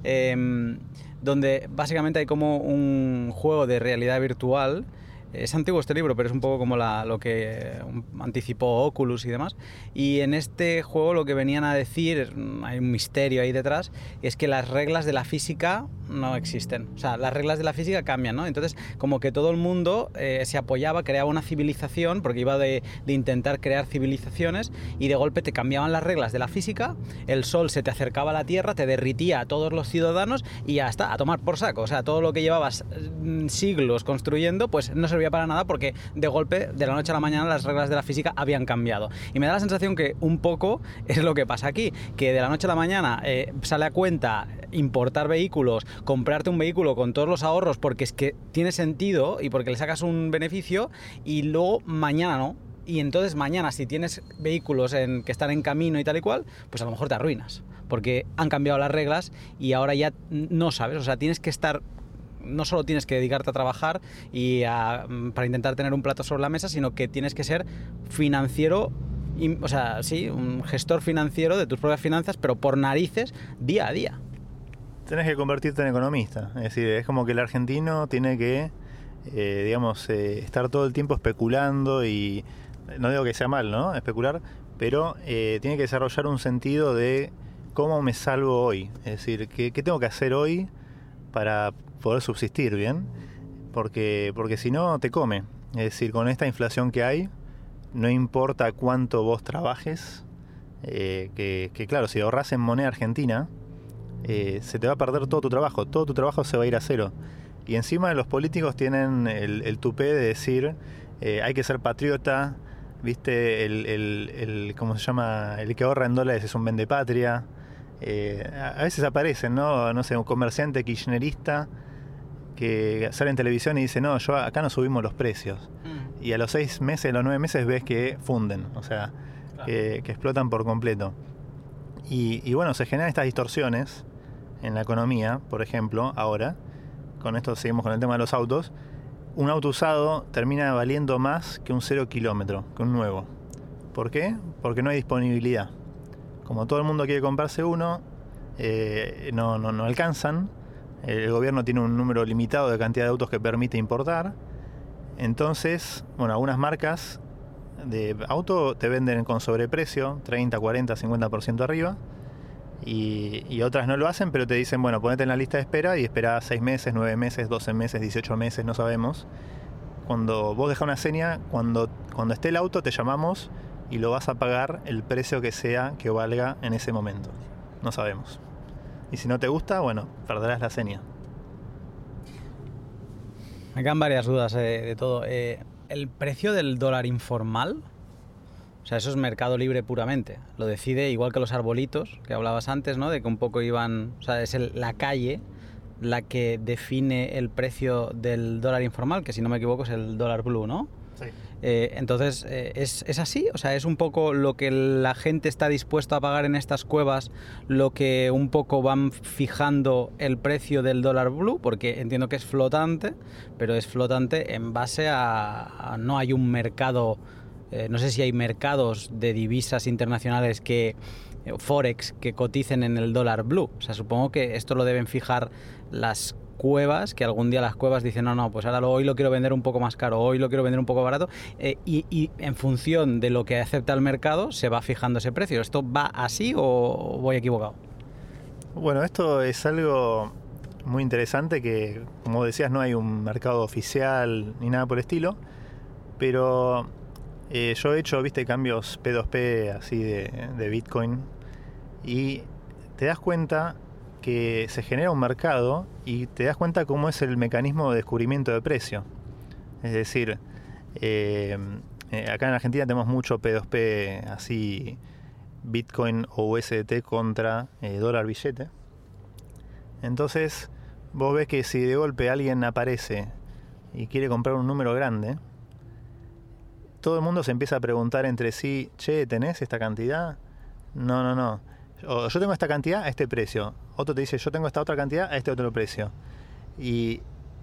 em, donde básicamente hay como un juego de realidad virtual es antiguo este libro, pero es un poco como lo que anticipó Oculus y demás. Y en este juego lo que venían a decir, hay un misterio ahí detrás, es que las reglas de la física no existen. O sea, las reglas de la física cambian, ¿no? Entonces, como que todo el mundo eh, se apoyaba, creaba una civilización, porque iba de, intentar crear civilizaciones, y de golpe te cambiaban las reglas de la física, el sol se te acercaba a la Tierra, te derritía a todos los ciudadanos y ya está, a tomar por saco. O sea, todo lo que llevabas mm, siglos construyendo, pues no se para nada porque de golpe, de la noche a la mañana, las reglas de la física habían cambiado. Y me da la sensación que un poco (laughs) es lo que pasa aquí, que de la noche a la mañana eh, sale a cuenta importar vehículos, comprarte un vehículo con todos los ahorros porque es que tiene sentido y porque le sacas un beneficio y luego mañana no. Y entonces mañana si tienes vehículos en, que están en camino y tal y cual, pues a lo mejor te arruinas. Porque han cambiado las reglas y ahora ya no sabes. O sea, tienes que estar no solo tienes que dedicarte a trabajar y mm, para intentar tener un plato sobre la mesa, sino que tienes que ser financiero o sea, sí, un gestor financiero de tus propias finanzas, pero por narices, día a día. Tienes que convertirte en economista. Es decir, es como que el argentino tiene que, eh, digamos, eh, estar todo el tiempo especulando y, no digo que sea mal, ¿no? Especular, pero eh, tiene que desarrollar un sentido de cómo me salvo hoy. Es decir, qué tengo que hacer hoy para poder subsistir bien, porque, porque si no te come. Es decir, con esta inflación que hay, no importa cuánto vos trabajes, eh, que, claro, si ahorras en moneda argentina, eh, se te va a perder todo tu trabajo, todo tu trabajo se va a ir a cero. Y encima los políticos tienen el, el tupé de decir, eh, hay que ser patriota, viste, el, el, ¿cómo se llama? El que ahorra en dólares es un vendepatria. a veces aparecen, ¿no? No sé, un comerciante kirchnerista que sale en televisión y dice, no, yo acá no subimos los precios. Mm. Y a los seis meses, a los nueve meses ves que funden, o sea, que, explotan por completo. Y, bueno, se generan estas distorsiones en la economía, por ejemplo, ahora, con esto seguimos con el tema de los autos, un auto usado termina valiendo más que un cero kilómetro, que un nuevo. ¿Por qué? Porque no hay disponibilidad. Como todo el mundo quiere comprarse uno, eh, no, no, no alcanzan el gobierno tiene un número limitado de cantidad de autos que permite importar. Entonces, bueno, algunas marcas de auto te venden con sobreprecio, 30, 40, 50% arriba. Y, otras no lo hacen, pero te dicen, bueno, ponete en la lista de espera y espera 6 meses, 9 meses, 12 meses, 18 meses, no sabemos. Cuando vos dejas una seña, cuando, cuando esté el auto te llamamos y lo vas a pagar el precio que sea que valga en ese momento. No sabemos. Y si no te gusta, bueno, perderás la seña. Me quedan varias dudas eh, de todo. Eh, ¿El precio del dólar informal? O sea, eso es mercado libre puramente. Lo decide igual que los arbolitos que hablabas antes, ¿no? De que un poco iban. O sea, es la calle la que define el precio del dólar informal, que si no me equivoco es el dólar blue, ¿no? Eh, entonces, eh, ¿es, ¿es, así? O sea, ¿es un poco lo que la gente está dispuesto a pagar en estas cuevas, lo que un poco van fijando el precio del dólar blue? Porque entiendo que es flotante, pero es flotante en base a, no hay un mercado, eh, no sé si hay mercados de divisas internacionales que Forex que coticen en el dólar blue. O sea, supongo que esto lo deben fijar las cuevas, que algún día las cuevas dicen, no, no, pues ahora hoy lo quiero vender un poco más caro, hoy lo quiero vender un poco barato, eh, y, en función de lo que acepta el mercado se va fijando ese precio. ¿Esto va así o voy equivocado? Bueno, esto es algo muy interesante que, como decías, no hay un mercado oficial ni nada por el estilo, pero eh, yo he hecho, viste, cambios P2P así de Bitcoin y te das cuenta que se genera un mercado y te das cuenta cómo es el mecanismo de descubrimiento de precio. Es decir, eh, eh, acá en Argentina tenemos mucho P2P así, Bitcoin o USDT contra eh, dólar billete. Entonces, vos ves que si de golpe alguien aparece y quiere comprar un número grande, todo el mundo se empieza a preguntar entre sí, che, ¿tenés esta cantidad? No, no, no. O yo tengo esta cantidad a este precio. Otro te dice, yo tengo esta otra cantidad a este otro precio. Y,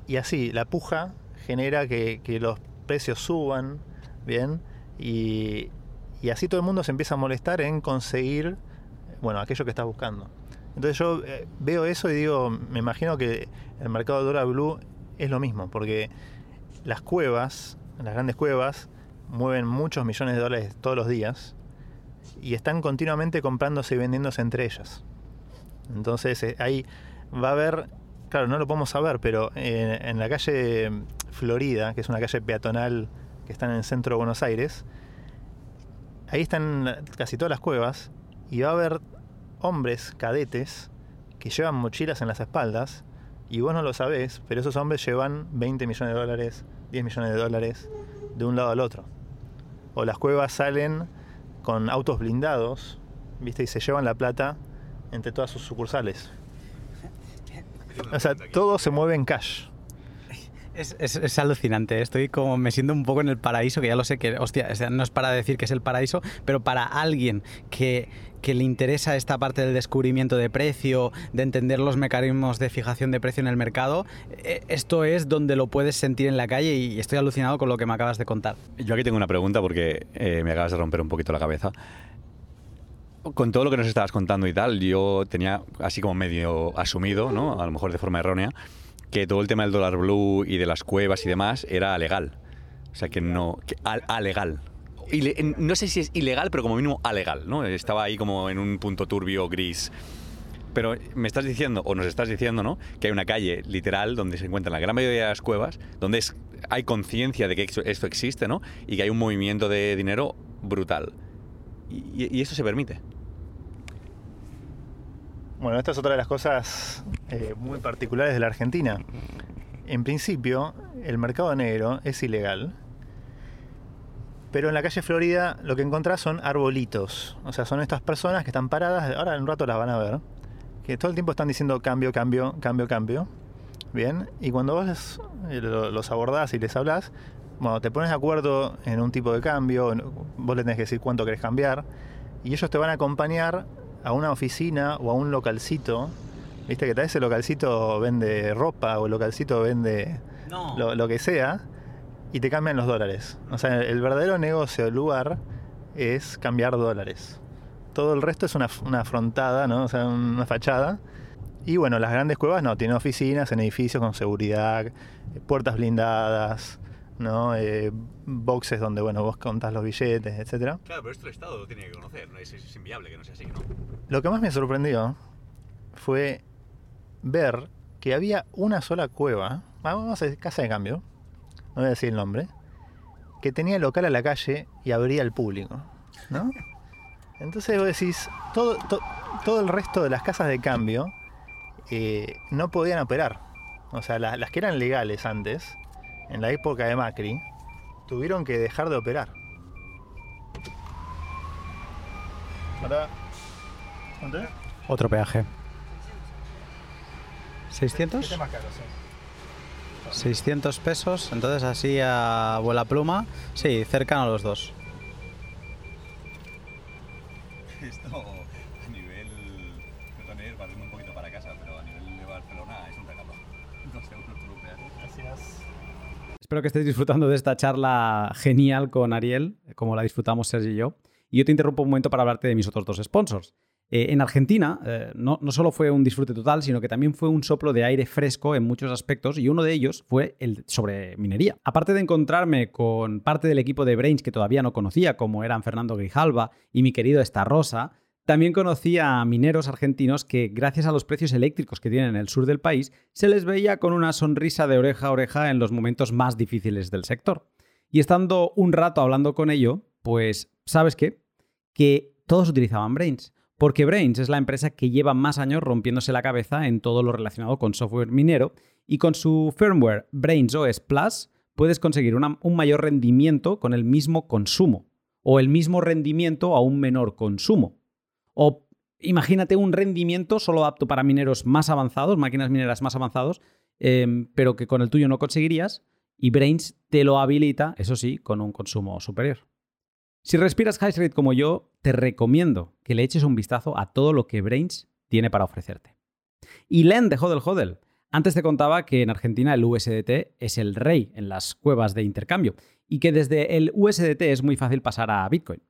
y así, la puja genera que, que los precios suban, ¿bien? Y, y así todo el mundo se empieza a molestar en conseguir, bueno, aquello que estás buscando. Entonces yo eh, veo eso y digo, me imagino que el mercado de dólar blue es lo mismo, porque las cuevas, las grandes cuevas, mueven muchos millones de dólares todos los días y están continuamente comprándose y vendiéndose entre ellas. Entonces eh, ahí va a haber, claro, no lo podemos saber, pero eh, en la calle Florida, que es una calle peatonal que está en el centro de Buenos Aires, ahí están casi todas las cuevas y va a haber hombres cadetes que llevan mochilas en las espaldas y vos no lo sabés, pero esos hombres llevan 20 millones de dólares, 10 millones de dólares de un lado al otro. O las cuevas salen con autos blindados, ¿viste? Y se llevan la plata entre todas sus sucursales. (laughs) O sea, todo se mueve en cash. Es, alucinante, estoy como me siento un poco en el paraíso, que ya lo sé que, hostia, no es para decir que es el paraíso, pero para alguien que, que le interesa esta parte del descubrimiento de precio, de entender los mecanismos de fijación de precio en el mercado, eh, esto es donde lo puedes sentir en la calle y estoy alucinado con lo que me acabas de contar. Yo aquí tengo una pregunta porque eh, me acabas de romper un poquito la cabeza con todo lo que nos estabas contando y tal, yo tenía así como medio asumido, ¿no? A lo mejor de forma errónea, que todo el tema del dólar blue y de las cuevas y demás era legal. O sea, que no. Que alegal. no sé si es ilegal, pero como mínimo alegal, ¿no? Estaba ahí como en un punto turbio gris. Pero me estás diciendo, o nos estás diciendo, ¿no? Que hay una calle literal donde se encuentran la gran mayoría de las cuevas, donde es, hay conciencia de que esto existe, ¿no? Y que hay un movimiento de dinero brutal. Y, y eso se permite. Bueno, esta es otra de las cosas eh, muy particulares de la Argentina. En principio, el mercado negro es ilegal, pero en la calle Florida lo que encontrás son arbolitos. O sea, son estas personas que están paradas, ahora en un rato las van a ver, que todo el tiempo están diciendo cambio, cambio, cambio, cambio. Bien, y cuando vos eh, los abordás y les hablas, bueno, te pones de acuerdo en un tipo de cambio, vos le tenés que decir cuánto querés cambiar, y ellos te van a acompañar a una oficina o a un localcito, viste que tal vez ese localcito vende ropa o el localcito vende lo, que sea, y te cambian los dólares. O sea, el verdadero negocio, el lugar, es cambiar dólares. Todo el resto es una, una afrontada, ¿no? O sea, una fachada. Y bueno, las grandes cuevas no, tienen oficinas en edificios con seguridad, puertas blindadas, ¿no? Eh, boxes donde, bueno, vos contás los billetes, etcétera. Claro, pero esto el Estado lo tiene que conocer, ¿no? es, es, inviable que no sea así, ¿no? Lo que más me sorprendió fue ver que había una sola cueva, vamos a decir casa de cambio, no voy a decir el nombre, que tenía local a la calle y abría al público, ¿no? Entonces vos decís, todo, todo el resto de las casas de cambio eh, no podían operar. O sea, las que eran legales antes, en la época de Macri, tuvieron que dejar de operar. Otro peaje. ¿600? 600 pesos, entonces así a vuela pluma, sí, cercano a los dos. (laughs) Espero que estéis disfrutando de esta charla genial con Ariel, como la disfrutamos Sergi y yo. Y yo te interrumpo un momento para hablarte de mis otros dos sponsors. Eh, en Argentina eh, no, no, solo fue un disfrute total, sino que también fue un soplo de aire fresco en muchos aspectos y uno de ellos fue el sobre minería. Aparte de encontrarme con parte del equipo de Brains que todavía no conocía, como eran Fernando Grijalva y mi querido Rosa, también conocí a mineros argentinos que, gracias a los precios eléctricos que tienen en el sur del país, se les veía con una sonrisa de oreja a oreja en los momentos más difíciles del sector. Y estando un rato hablando con ello, pues, ¿sabes qué? Que todos utilizaban Brains. Porque Brains es la empresa que lleva más años rompiéndose la cabeza en todo lo relacionado con software minero y con su firmware Brains OS Plus puedes conseguir un mayor rendimiento con el mismo consumo o el mismo rendimiento a un menor consumo. O imagínate un rendimiento solo apto para mineros más avanzados, máquinas mineras más avanzados, em, pero que con el tuyo no conseguirías y Brains te lo habilita, eso sí, con un consumo superior. Si respiras High como yo, te recomiendo que le eches un vistazo a todo lo que Brains tiene para ofrecerte. Y Len de Hodel Hodel. Antes te contaba que en Argentina el USDT es el rey en las cuevas de intercambio y que desde el USDT es muy fácil pasar a Bitcoin.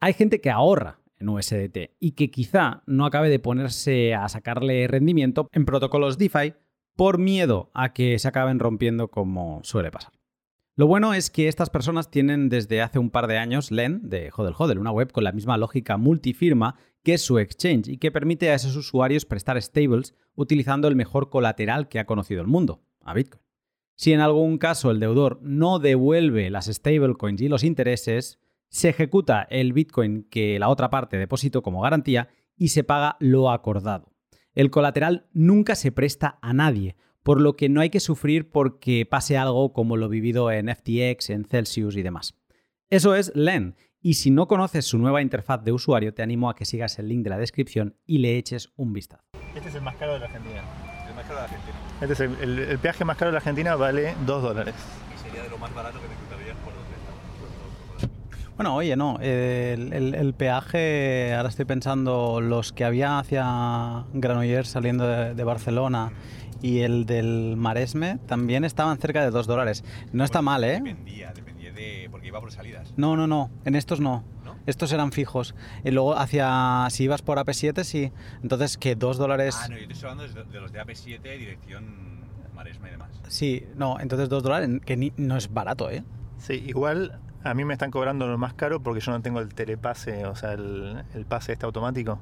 Hay gente que ahorra en USDT y que quizá no acabe de ponerse a sacarle rendimiento en protocolos DeFi por miedo a que se acaben rompiendo como suele pasar. Lo bueno es que estas personas tienen desde hace un par de años LEN de Hodel Hodel, una web con la misma lógica multifirma que es su exchange y que permite a esos usuarios prestar stables utilizando el mejor colateral que ha conocido el mundo, a Bitcoin. Si en algún caso el deudor no devuelve las stablecoins y los intereses, se ejecuta el Bitcoin que la otra parte depositó como garantía y se paga lo acordado. El colateral nunca se presta a nadie, por lo que no hay que sufrir porque pase algo como lo vivido en FTX, en Celsius y demás. Eso es LEN, y si no conoces su nueva interfaz de usuario, te animo a que sigas el link de la descripción y le eches un vistazo. Este es el más caro de la Argentina. El más caro de Argentina. Este es el, el, peaje más caro de la Argentina, vale 2 dólares. Y sería de lo más barato que te bueno, oye, no, el, el, peaje, ahora estoy pensando, los que había hacia Granollers saliendo de, Barcelona y el del Maresme también estaban cerca de 2 dólares. No está mal, ¿eh? Dependía, dependía de... porque iba por salidas. No, no, no, en estos no. Estos eran fijos. Y luego hacia, si ibas por AP7, sí. Entonces, que 2 dólares... Ah, no, yo estoy hablando de los de AP7, dirección Maresme y demás. Sí, no, entonces 2 dólares, que no es barato, ¿eh? Sí, igual a mí me están cobrando lo más caro porque yo no tengo el telepase, o sea, el, pase este automático.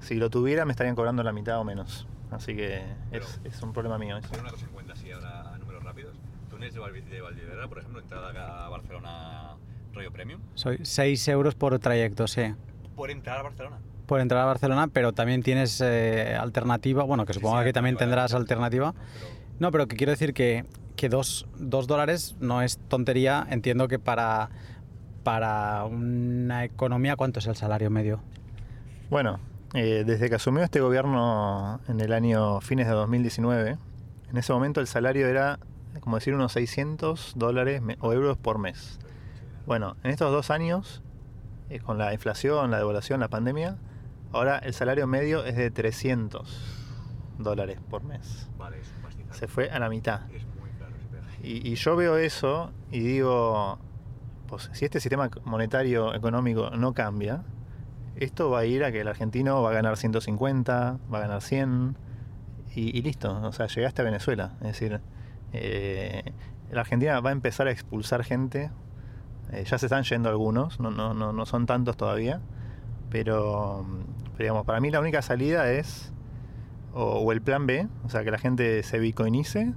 Si lo tuviera me estarían cobrando la mitad o menos. Así que es, un problema mío. Eso. una cosa en cuenta, si ahora a números rápidos. Túnez de, Valdivera, por ejemplo, entrada a Barcelona rollo premium. Soy 6 euros por trayecto, sí. ¿Por entrar a Barcelona? Por entrar a Barcelona, pero también tienes eh, alternativa, bueno, que supongo que también tendrás alternativa. No, pero que quiero decir que que dos, dólares no es tontería. Entiendo que para, para una economía, ¿cuánto es el salario medio? Bueno, eh, desde que asumió este gobierno en el año fines de 2019, en ese momento el salario era, como decir, unos 600 dólares o euros por mes. Bueno, en estos dos años, eh, con la inflación, la devaluación, la pandemia, ahora el salario medio es de 300 dólares por mes. Vale, Se fue a la mitad. Y, yo veo eso y digo, pues si este sistema monetario económico no cambia, esto va a ir a que el argentino va a ganar 150, va a ganar 100 y, listo. O sea, llegaste a Venezuela. Es decir, eh, la Argentina va a empezar a expulsar gente. Eh, ya se están yendo algunos, no, no, no, no son tantos todavía. Pero, digamos, para mí la única salida es o, o, el plan B, o sea, que la gente se bitcoinice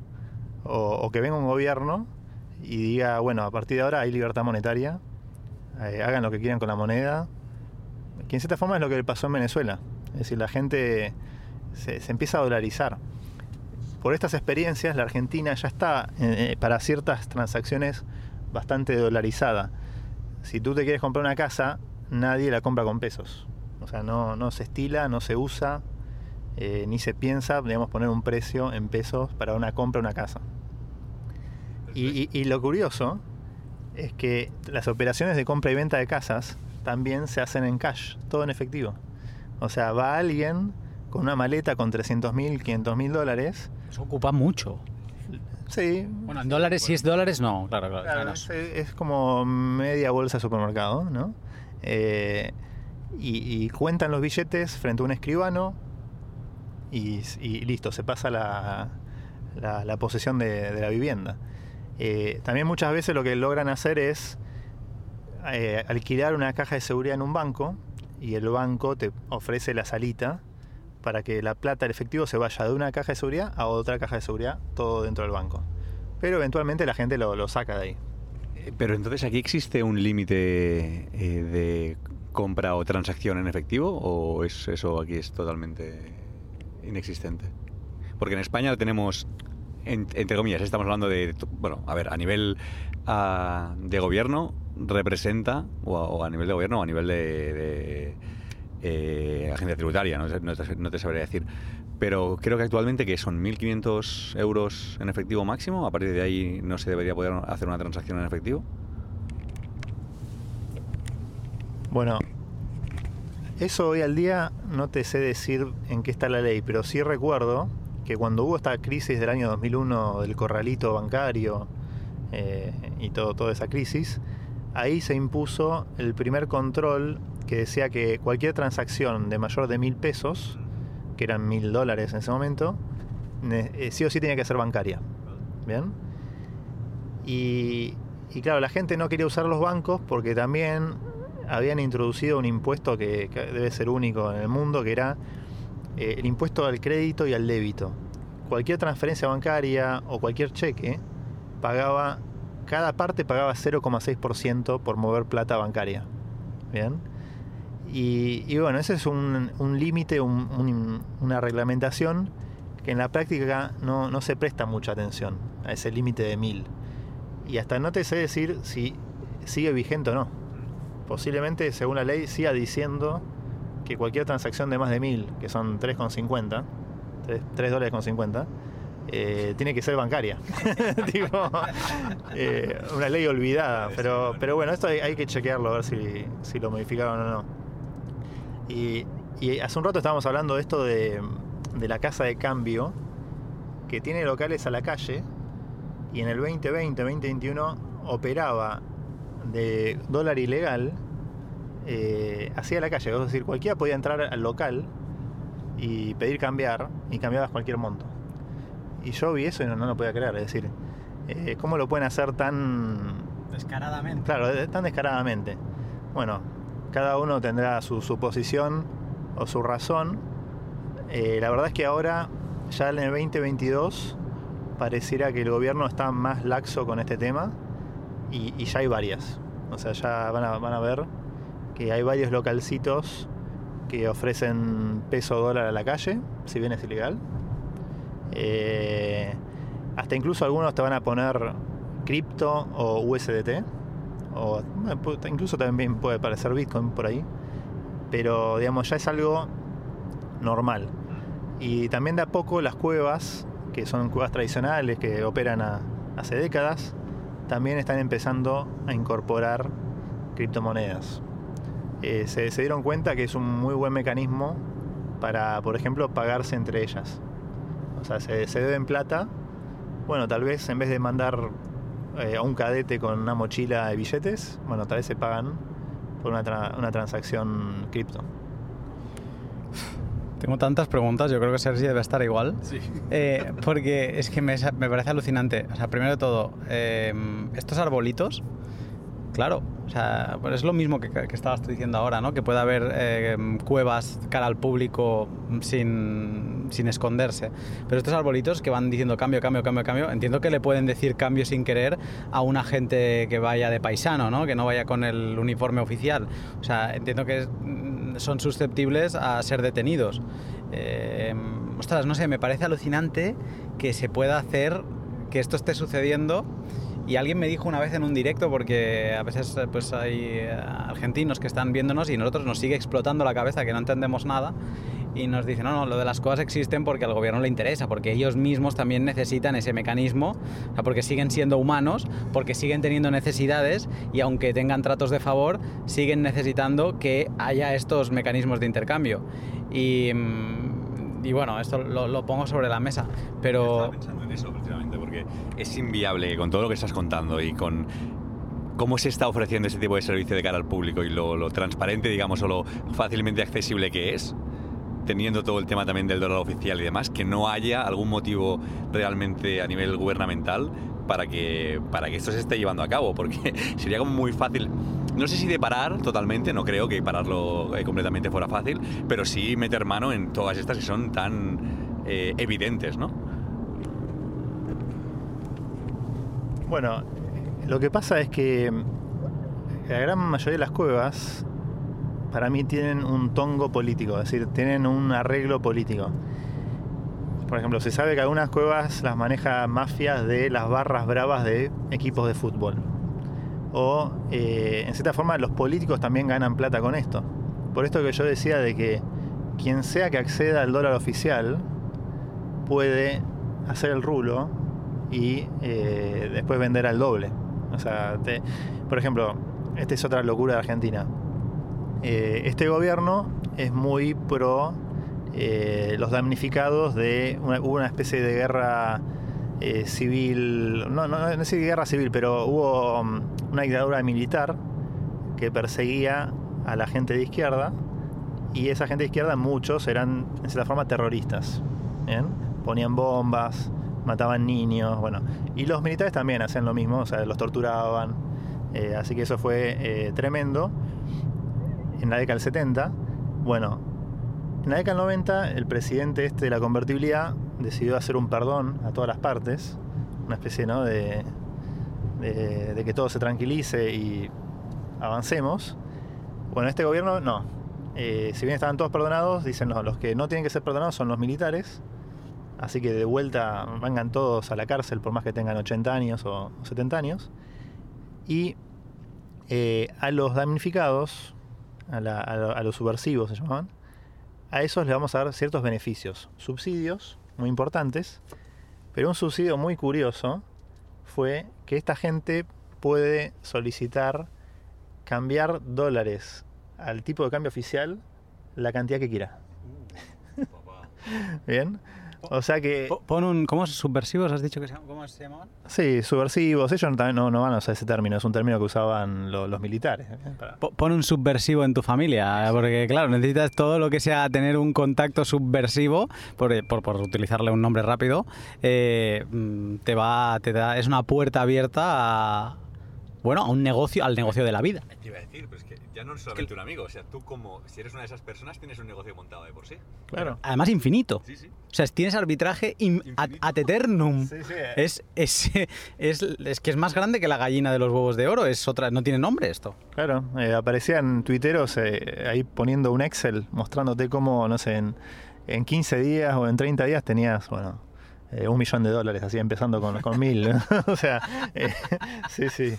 o, que venga un gobierno y diga, bueno, a partir de ahora hay libertad monetaria, eh, hagan lo que quieran con la moneda, que en cierta forma es lo que pasó en Venezuela. Es decir, la gente se, empieza a dolarizar. Por estas experiencias, la Argentina ya está eh, para ciertas transacciones bastante dolarizada. Si tú te quieres comprar una casa, nadie la compra con pesos. O sea, no, no se estila, no se usa, eh, ni se piensa, digamos, poner un precio en pesos para una compra de una casa. Y, lo curioso es que las operaciones de compra y venta de casas también se hacen en cash, todo en efectivo. O sea, va alguien con una maleta con 300 mil, 500 mil dólares. Eso ocupa mucho. Sí. Bueno, en dólares, si es dólares, no, claro, claro. es, como media bolsa de supermercado, ¿no? Eh, y, cuentan los billetes frente a un escribano y, listo, se pasa la, la, posesión de, la vivienda. Eh, también muchas veces lo que logran hacer es eh, alquilar una caja de seguridad en un banco y el banco te ofrece la salita para que la plata, el efectivo, se vaya de una caja de seguridad a otra caja de seguridad, todo dentro del banco. Pero eventualmente la gente lo, saca de ahí. Eh, pero entonces aquí existe un límite de compra o transacción en efectivo o es eso aquí es totalmente inexistente? Porque en España tenemos, entre comillas, estamos hablando de, bueno, a ver, a nivel ah, de gobierno representa, o a, nivel de gobierno o a nivel de, eh, agencia tributaria, no, te, sabría decir, pero creo que actualmente que son 1.500 euros en efectivo máximo, a partir de ahí no se debería poder hacer una transacción en efectivo. Bueno, eso hoy al día no te sé decir en qué está la ley, pero sí recuerdo que cuando hubo esta crisis del año 2001 del corralito bancario eh, y todo, toda esa crisis, ahí se impuso el primer control que decía que cualquier transacción de mayor de mil pesos, que eran mil dólares en ese momento, eh, sí o sí tenía que ser bancaria. ¿Bien? Y, y claro, la gente no quería usar los bancos porque también habían introducido un impuesto que, debe ser único en el mundo, que era eh, el impuesto al crédito y al débito. Cualquier transferencia bancaria o cualquier cheque pagaba, cada parte pagaba 0,6% por mover plata bancaria. Bien. Y, bueno, ese es un, límite, una reglamentación que en la práctica no, no se presta mucha atención a ese límite de mil. Y hasta no te sé decir si sigue vigente o no posiblemente, según la ley, siga diciendo que cualquier transacción de más de 1000, que son 3,50, 3, dólares con 50, eh, tiene que ser bancaria. (laughs) Eh, una ley olvidada. Pero, pero bueno, esto hay, que chequearlo a ver si, lo modificaron o no. Y, hace un rato estábamos hablando de esto de, de la casa de cambio, que tiene locales a la calle, y en el 2020, 2021 operaba de dólar ilegal eh, hacia la calle. Es decir, cualquiera podía entrar al local y pedir cambiar y cambiabas cualquier monto. Y yo vi eso y no, lo podía creer. Es decir, eh, ¿cómo lo pueden hacer tan... Descaradamente. Claro, tan descaradamente. Bueno, cada uno tendrá su, posición o su razón. Eh, la verdad es que ahora, ya en el 2022, pareciera que el gobierno está más laxo con este tema y, ya hay varias. O sea, ya van a, van a ver que hay varios localcitos que ofrecen peso dólar a la calle, si bien es ilegal. Eh, hasta incluso algunos te van a poner cripto o USDT. O incluso también puede parecer Bitcoin por ahí. Pero digamos, ya es algo normal. Y también de a poco las cuevas, que son cuevas tradicionales que operan hace décadas, también están empezando a incorporar criptomonedas. Eh, se, dieron cuenta que es un muy buen mecanismo para, por ejemplo, pagarse entre ellas. O sea, se, deben plata. Bueno, tal vez en vez de mandar eh, a un cadete con una mochila de billetes, bueno, tal vez se pagan por una, transacción cripto. Tengo tantas preguntas, yo creo que Sergi debe estar igual. Sí. Eh, porque es que me, parece alucinante. O sea, primero de todo, estos arbolitos, claro, o sea, pues es lo mismo que, estabas diciendo ahora, ¿no? Que puede haber eh, cuevas cara al público sin, sin, esconderse. Pero estos arbolitos que van diciendo cambio, cambio, cambio, cambio, entiendo que le pueden decir cambio sin querer a una gente que vaya de paisano, ¿no? Que no vaya con el uniforme oficial. O sea, entiendo que mm, son susceptibles a ser detenidos. Eh, ostras, no sé, me parece alucinante que se pueda hacer que esto esté sucediendo y alguien me dijo una vez en un directo, porque a veces pues hay eh, argentinos que están viéndonos y nosotros nos sigue explotando la cabeza que no entendemos nada y nos dicen, no, no, lo de las cosas existen porque al gobierno le interesa, porque ellos mismos también necesitan ese mecanismo, porque siguen siendo humanos, porque siguen teniendo necesidades y aunque tengan tratos de favor, siguen necesitando que haya estos mecanismos de intercambio. Y, mm, y bueno, esto lo, lo pongo sobre la mesa, pero eso precisamente, porque es inviable con todo lo que estás contando y con cómo se está ofreciendo ese tipo de servicio de cara al público y lo, transparente, digamos, o lo fácilmente accesible que es, teniendo todo el tema también del dólar oficial y demás, que no haya algún motivo realmente a nivel gubernamental para que, para que esto se esté llevando a cabo, porque (laughs) sería como muy fácil. No sé si de parar totalmente, no creo que pararlo eh, completamente fuera fácil, pero sí meter mano en todas estas que son tan eh, evidentes, ¿no? Bueno, lo que pasa es que la gran mayoría de las cuevas para mí tienen un tongo político, es decir, tienen un arreglo político. Por ejemplo, se sabe que algunas cuevas las maneja mafias de las barras bravas de equipos de fútbol. O, eh, en cierta forma, los políticos también ganan plata con esto. Por esto que yo decía de que quien sea que acceda al dólar oficial puede hacer el rulo y eh, después vender al doble. O sea, por ejemplo, esta es otra locura de Argentina. Eh, este gobierno es muy pro eh, los damnificados de una, hubo una especie de guerra civil, no, no, no sé guerra civil, pero hubo um, una dictadura militar que perseguía a la gente de izquierda y esa gente de izquierda muchos eran en cierta forma terroristas. Ponían bombas, mataban niños, bueno. Y los militares también hacían lo mismo, o sea, los torturaban. Eh, así que eso fue eh, tremendo. En la década del 70, bueno, en la década del 90 el presidente este de la convertibilidad decidió hacer un perdón a todas las partes, una especie ¿no? de, de que todo se tranquilice y avancemos. Bueno, este gobierno no. Eh, si bien estaban todos perdonados, dicen no, los que no tienen que ser perdonados son los militares. Así que de vuelta vengan todos a la cárcel por más que tengan 80 años o 70 años. Y eh, a los damnificados, a, los subversivos se llamaban, a esos les vamos a dar ciertos beneficios, subsidios muy importantes, pero un subsidio muy curioso fue que esta gente puede solicitar cambiar dólares al tipo de cambio oficial la cantidad que quiera. (laughs) Bien. O sea que. Pon un. ¿Cómo subversivos has dicho que se llaman? ¿Cómo se llamaban? Sí, subversivos. Ellos no, no, van a usar ese término, es un término que usaban los, militares. ¿eh? Pon un subversivo en tu familia, porque claro, necesitas todo lo que sea tener un contacto subversivo, por, por, utilizarle un nombre rápido, eh, mm, te va, te da, es una puerta abierta a, bueno, a un negocio, al negocio de la vida. Te iba a decir, pero es que ya no es solamente un amigo, o sea, tú como, si eres una de esas personas, tienes un negocio montado de por sí. Claro. Además infinito. Sí, sí. O sea, tienes arbitraje ad, eternum. Sí, sí. Es, es, (laughs) es, es, que es más grande que la gallina de los huevos de oro, es otra, no tiene nombre esto. Claro, eh, aparecían tuiteros eh, ahí poniendo un Excel, mostrándote cómo, no sé, en, en 15 días o en 30 días tenías, bueno, eh, un millón de dólares, así empezando con, con mil. (laughs) o sea, sí, sí.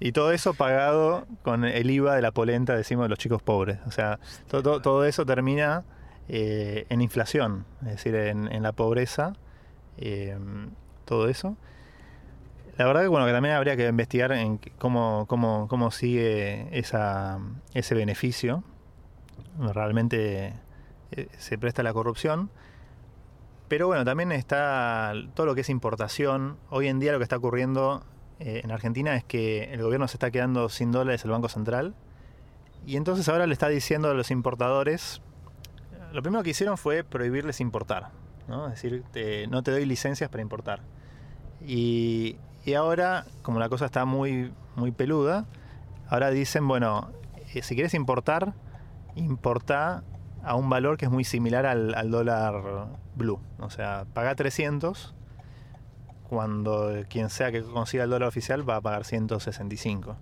Y todo eso pagado con el IVA de la polenta, decimos, de los chicos pobres. O sea, todo, todo eso termina eh, en inflación, es decir, en, la pobreza, eh, todo eso. La verdad que bueno, que también habría que investigar en cómo, cómo, cómo sigue esa, ese beneficio. Realmente eh, se presta la corrupción. Pero bueno, también está todo lo que es importación. Hoy en día lo que está ocurriendo eh, en Argentina es que el gobierno se está quedando sin dólares el Banco Central y entonces ahora le está diciendo a los importadores, lo primero que hicieron fue prohibirles importar, ¿no? es decir, no te doy licencias para importar. Y, ahora, como la cosa está muy, muy peluda, ahora dicen, bueno, eh, si quieres importar, importa a un valor que es muy similar al, al dólar blue. O sea, paga 300 cuando quien sea que consiga el dólar oficial va a pagar 165.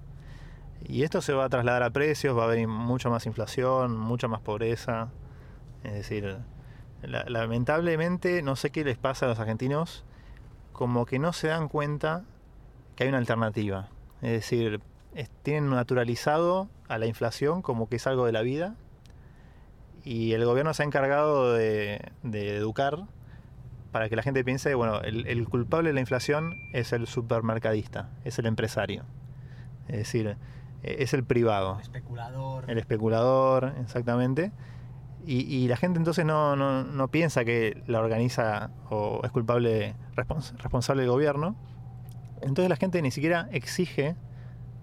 Y esto se va a trasladar a precios, va a haber mucha más inflación, mucha más pobreza. Es decir, lamentablemente no sé qué les pasa a los argentinos, como que no se dan cuenta que hay una alternativa. Es decir, tienen naturalizado a la inflación como que es algo de la vida y el gobierno se ha encargado de educar para que la gente piense, bueno, el, culpable de la inflación es el supermercadista, es el empresario. Es decir, e, es el privado. El especulador. El especulador, exactamente. Y, la gente entonces no, no, piensa que la organiza o es culpable, responsable del gobierno. Entonces la gente ni siquiera exige,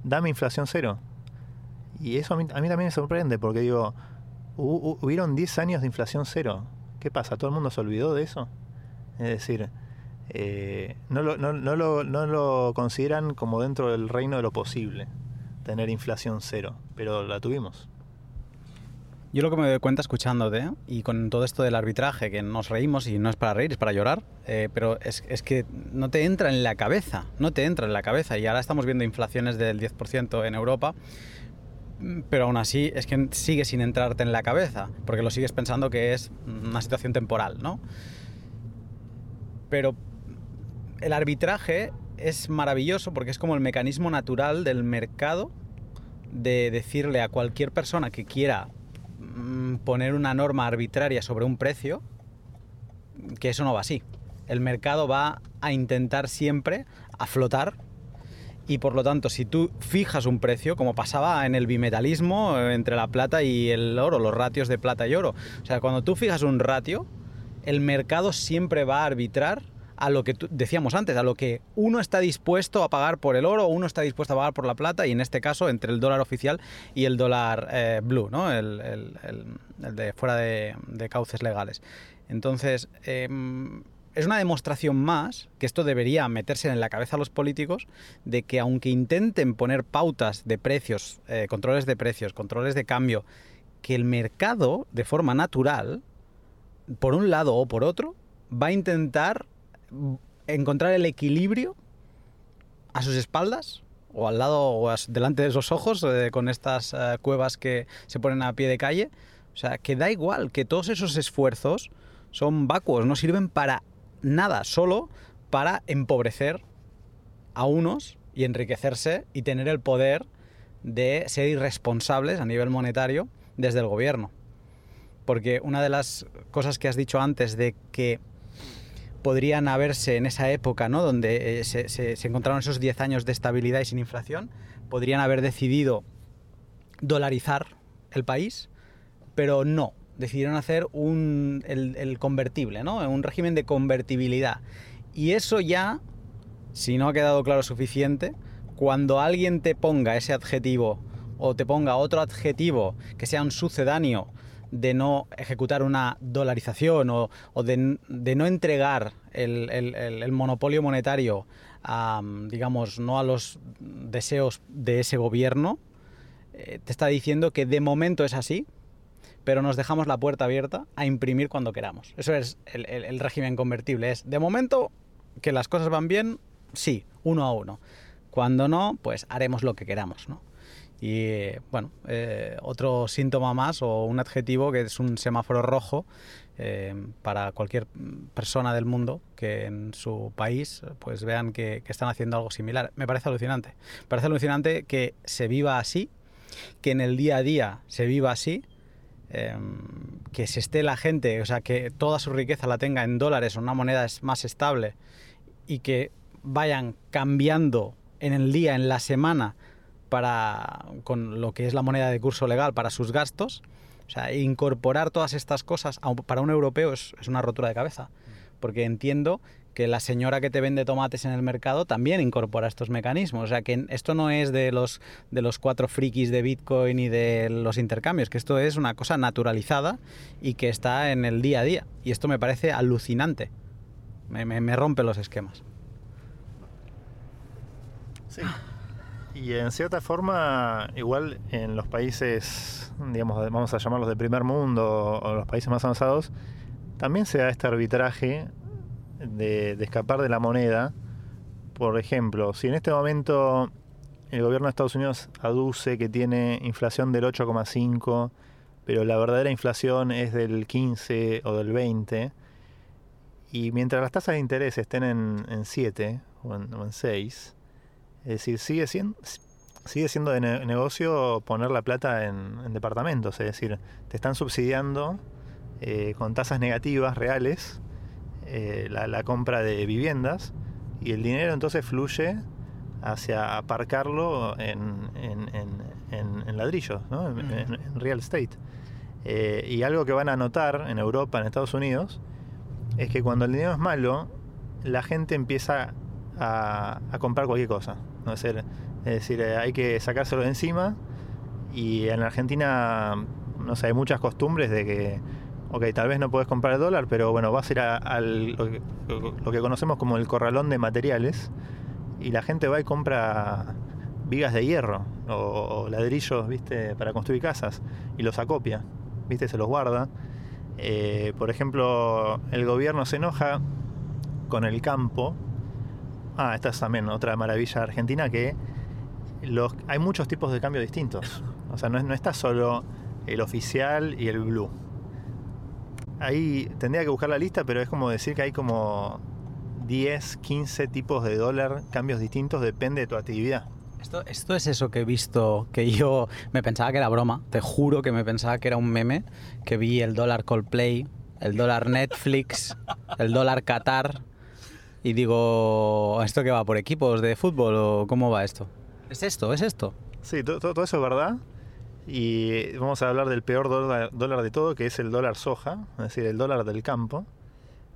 dame inflación cero. Y eso a mí, a mí también me sorprende, porque digo, hubieron 10 años de inflación cero. ¿Qué pasa? ¿Todo el mundo se olvidó de eso? Es decir, eh, no, lo, no, no, lo, no, lo, consideran como dentro del reino de lo posible, tener inflación cero, pero la tuvimos. Yo lo que me doy cuenta escuchándote y con todo esto del arbitraje, que nos reímos y no es para reír, es para llorar, eh, pero es, es, que no te entra en la cabeza, no te entra en la cabeza. Y ahora estamos viendo inflaciones del 10% en Europa, pero aún así es que sigue sin entrarte en la cabeza, porque lo sigues pensando que es una situación temporal, ¿no? Pero el arbitraje es maravilloso porque es como el mecanismo natural del mercado de decirle a cualquier persona que quiera mm, poner una norma arbitraria sobre un precio, que eso no va así. El mercado va a intentar siempre a flotar y por lo tanto si tú fijas un precio, como pasaba en el bimetalismo eh, entre la plata y el oro, los ratios de plata y oro, o sea, cuando tú fijas un ratio, el mercado siempre va a arbitrar a lo que decíamos antes, a lo que uno está dispuesto a pagar por el oro, uno está dispuesto a pagar por la plata, y en este caso entre el dólar oficial y el dólar eh, blue, ¿no? el, de fuera de, cauces legales. Entonces, em, es una demostración más, que esto debería meterse en la cabeza a los políticos, de que aunque intenten poner pautas de precios, eh, controles de precios, controles de cambio, que el mercado, de forma natural, por un lado o por otro, va a intentar encontrar el equilibrio a sus espaldas o al lado o delante de esos ojos eh, con estas eh, cuevas que se ponen a pie de calle. O sea, que da igual, que todos esos esfuerzos son vacuos, no sirven para nada, solo para empobrecer a unos y enriquecerse y tener el poder de ser irresponsables a nivel monetario desde el gobierno. Porque una de las cosas que has dicho antes de que podrían haberse en esa época, ¿no? donde eh, se, encontraron esos 10 años de estabilidad y sin inflación, podrían haber decidido dolarizar el país, pero no, decidieron hacer un, el, convertible, ¿no? un régimen de convertibilidad. Y eso ya, si no ha quedado claro suficiente, cuando alguien te ponga ese adjetivo o te ponga otro adjetivo que sea un sucedáneo de no ejecutar una dolarización o, de, no entregar el, monopolio monetario a, digamos, no a los deseos de ese gobierno, eh, te está diciendo que de momento es así, pero nos dejamos la puerta abierta a imprimir cuando queramos. Eso es el, régimen convertible. Es, de momento, que las cosas van bien, sí, uno a uno. Cuando no, pues haremos lo que queramos, ¿no? Y bueno, eh, otro síntoma más o un adjetivo que es un semáforo rojo eh, para cualquier persona del mundo que en su país pues vean que, están haciendo algo similar. Me parece alucinante. Me parece alucinante que se viva así, que en el día a día se viva así, em, que se esté la gente, o sea, que toda su riqueza la tenga en dólares o una moneda más estable y que vayan cambiando en el día, en la semana, para, con lo que es la moneda de curso legal para sus gastos. O sea, incorporar todas estas cosas para un europeo es, una rotura de cabeza. Porque entiendo que la señora que te vende tomates en el mercado también incorpora estos mecanismos. O sea, que esto no es de los, de los cuatro frikis de Bitcoin y de los intercambios, que esto es una cosa naturalizada y que está en el día a día. Y esto me parece alucinante. Me, me, me rompe los esquemas. Sí. Y en cierta forma, igual en los países, digamos, vamos a llamarlos de primer mundo o los países más avanzados, también se da este arbitraje de, escapar de la moneda. Por ejemplo, si en este momento el gobierno de Estados Unidos aduce que tiene inflación del 8,5, pero la verdadera inflación es del 15 o del 20, y mientras las tasas de interés estén en, 7 o en, o en 6, es decir, sigue siendo, sigue siendo de negocio poner la plata en, departamentos, es decir, te están subsidiando eh, con tasas negativas reales eh, la, compra de viviendas y el dinero entonces fluye hacia aparcarlo en, en, ladrillos, ¿no? en, real estate. Eh, y algo que van a notar en Europa, en Estados Unidos, es que cuando el dinero es malo, la gente empieza a, a comprar cualquier cosa. ¿no? Es, decir, eh, hay que sacárselo de encima y en Argentina, no sé, hay muchas costumbres de que, ok, tal vez no puedes comprar el dólar, pero bueno, vas a ir a, lo, que, conocemos como el corralón de materiales y la gente va y compra vigas de hierro o, ladrillos, viste, para construir casas y los acopia, viste, se los guarda. Eh, por ejemplo, el gobierno se enoja con el campo Ah, esta es también otra maravilla argentina que los, hay muchos tipos de cambio distintos. O sea, no, no está solo el oficial y el blue. Ahí tendría que buscar la lista, pero es como decir que hay como 10, 15 tipos de dólar, cambios distintos, depende de tu actividad. Esto, esto es eso que he visto, que yo me pensaba que era broma, te juro que me pensaba que era un meme, que vi el dólar Coldplay, el dólar Netflix, el dólar Qatar, y digo, ¿esto qué va por equipos de fútbol o cómo va esto? ¿Es esto? ¿Es esto? Sí, to- to- todo, eso es verdad. Y vamos a hablar del peor dólar, dólar de todo, que es el dólar soja, es decir, el dólar del campo,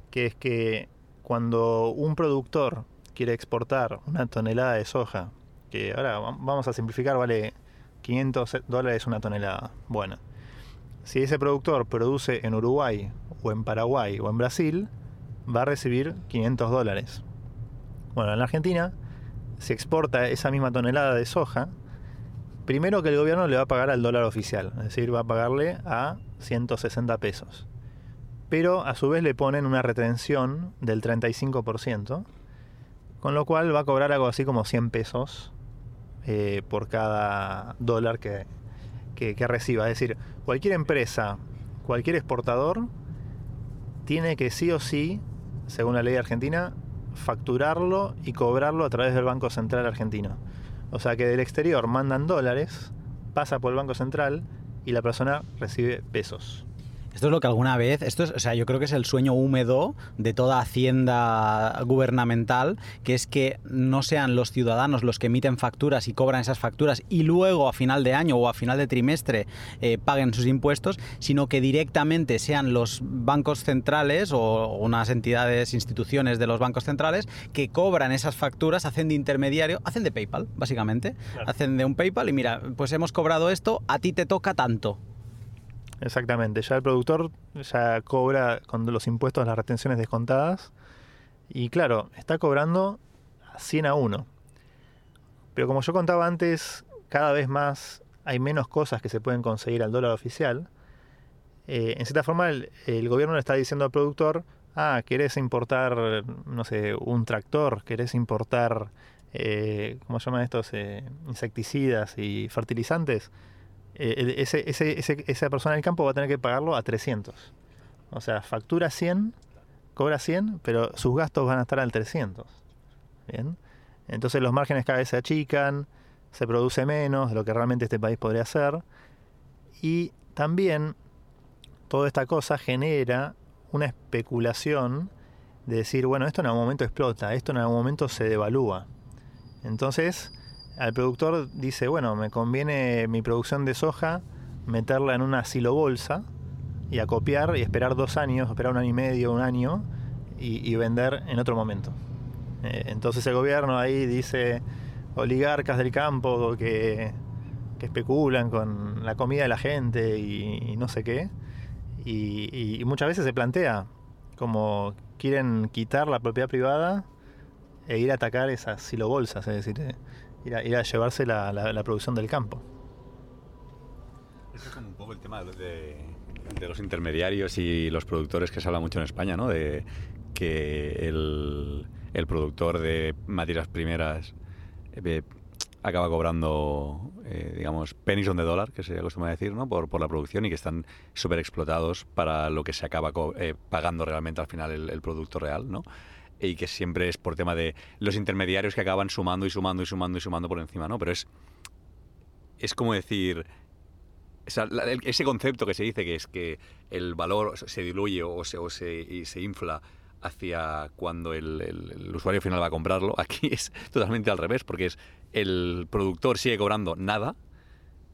que es que cuando un productor quiere exportar una tonelada de soja, que ahora va- vamos a simplificar, vale 500 dólares una tonelada. Bueno, si ese productor produce en Uruguay o en Paraguay o en Brasil, va a recibir 500 dólares. Bueno, en la Argentina se exporta esa misma tonelada de soja, primero que el gobierno le va a pagar al dólar oficial, es decir, va a pagarle a 160 pesos. Pero a su vez le ponen una retención del 35%, con lo cual va a cobrar algo así como 100 pesos eh, por cada dólar que, que- que reciba. Es decir, cualquier empresa, cualquier exportador, tiene que sí o sí, según la ley argentina, facturarlo y cobrarlo a través del Banco Central argentino. O sea que del exterior mandan dólares, pasa por el Banco Central y la persona recibe pesos. Esto es lo que alguna vez, esto es, o sea, yo creo que es el sueño húmedo de toda hacienda gubernamental, que es que no sean los ciudadanos los que emiten facturas y cobran esas facturas y luego a final de año o a final de trimestre eh, paguen sus impuestos, sino que directamente sean los bancos centrales o unas entidades, instituciones de los bancos centrales que cobran esas facturas, hacen de intermediario, hacen de PayPal, básicamente, Claro. hacen de un PayPal y mira, pues hemos cobrado esto, a ti te toca tanto. Exactamente, ya el productor ya cobra con los impuestos las retenciones descontadas y claro, está cobrando a 100 a 1. Pero como yo contaba antes, cada vez más hay menos cosas que se pueden conseguir al dólar oficial. Eh, en cierta forma, el, gobierno le está diciendo al productor, ah, querés importar, no sé, un tractor, querés importar, eh, ¿cómo se llaman estos? Eh, insecticidas y fertilizantes. Eh, ese- esa persona del campo va a tener que pagarlo a 300. O sea, factura 100, cobra 100, pero sus gastos van a estar al 300. Bien. Entonces los márgenes cada vez se achican, se produce menos de lo que realmente este país podría hacer. Y también toda esta cosa genera una especulación de decir, bueno, esto en algún momento explota, esto en algún momento se devalúa. Entonces, al productor dice, bueno, me conviene mi producción de soja meterla en una silobolsa y acopiar y esperar dos años, esperar un año y medio, un año y, vender en otro momento. Eh, entonces el gobierno ahí dice oligarcas del campo que, especulan con la comida de la gente y, no sé qué. Y muchas veces se plantea como quieren quitar la propiedad privada e ir a atacar esas silobolsas, es decir, eh, ir a, ir a llevarse la, la- la producción del campo. Eso es como un poco el tema de, de los intermediarios y los productores que se habla mucho en España, ¿no? De que el, el productor de materias primeras eh, acaba cobrando, eh, digamos, pennies on the dollar, que se acostumbra a decir, ¿no? Por, por la producción y que están súper explotados para lo que se acaba eh, pagando realmente al final el, el producto real, ¿no? Y que siempre es por tema de los intermediarios que acaban sumando y sumando y sumando y sumando por encima, ¿no? Pero es, es como decir, ese concepto que se dice que es que el valor se diluye o se, se infla hacia cuando el, el- el usuario final va a comprarlo, aquí (laughs) es totalmente al revés, porque es el productor sigue cobrando nada,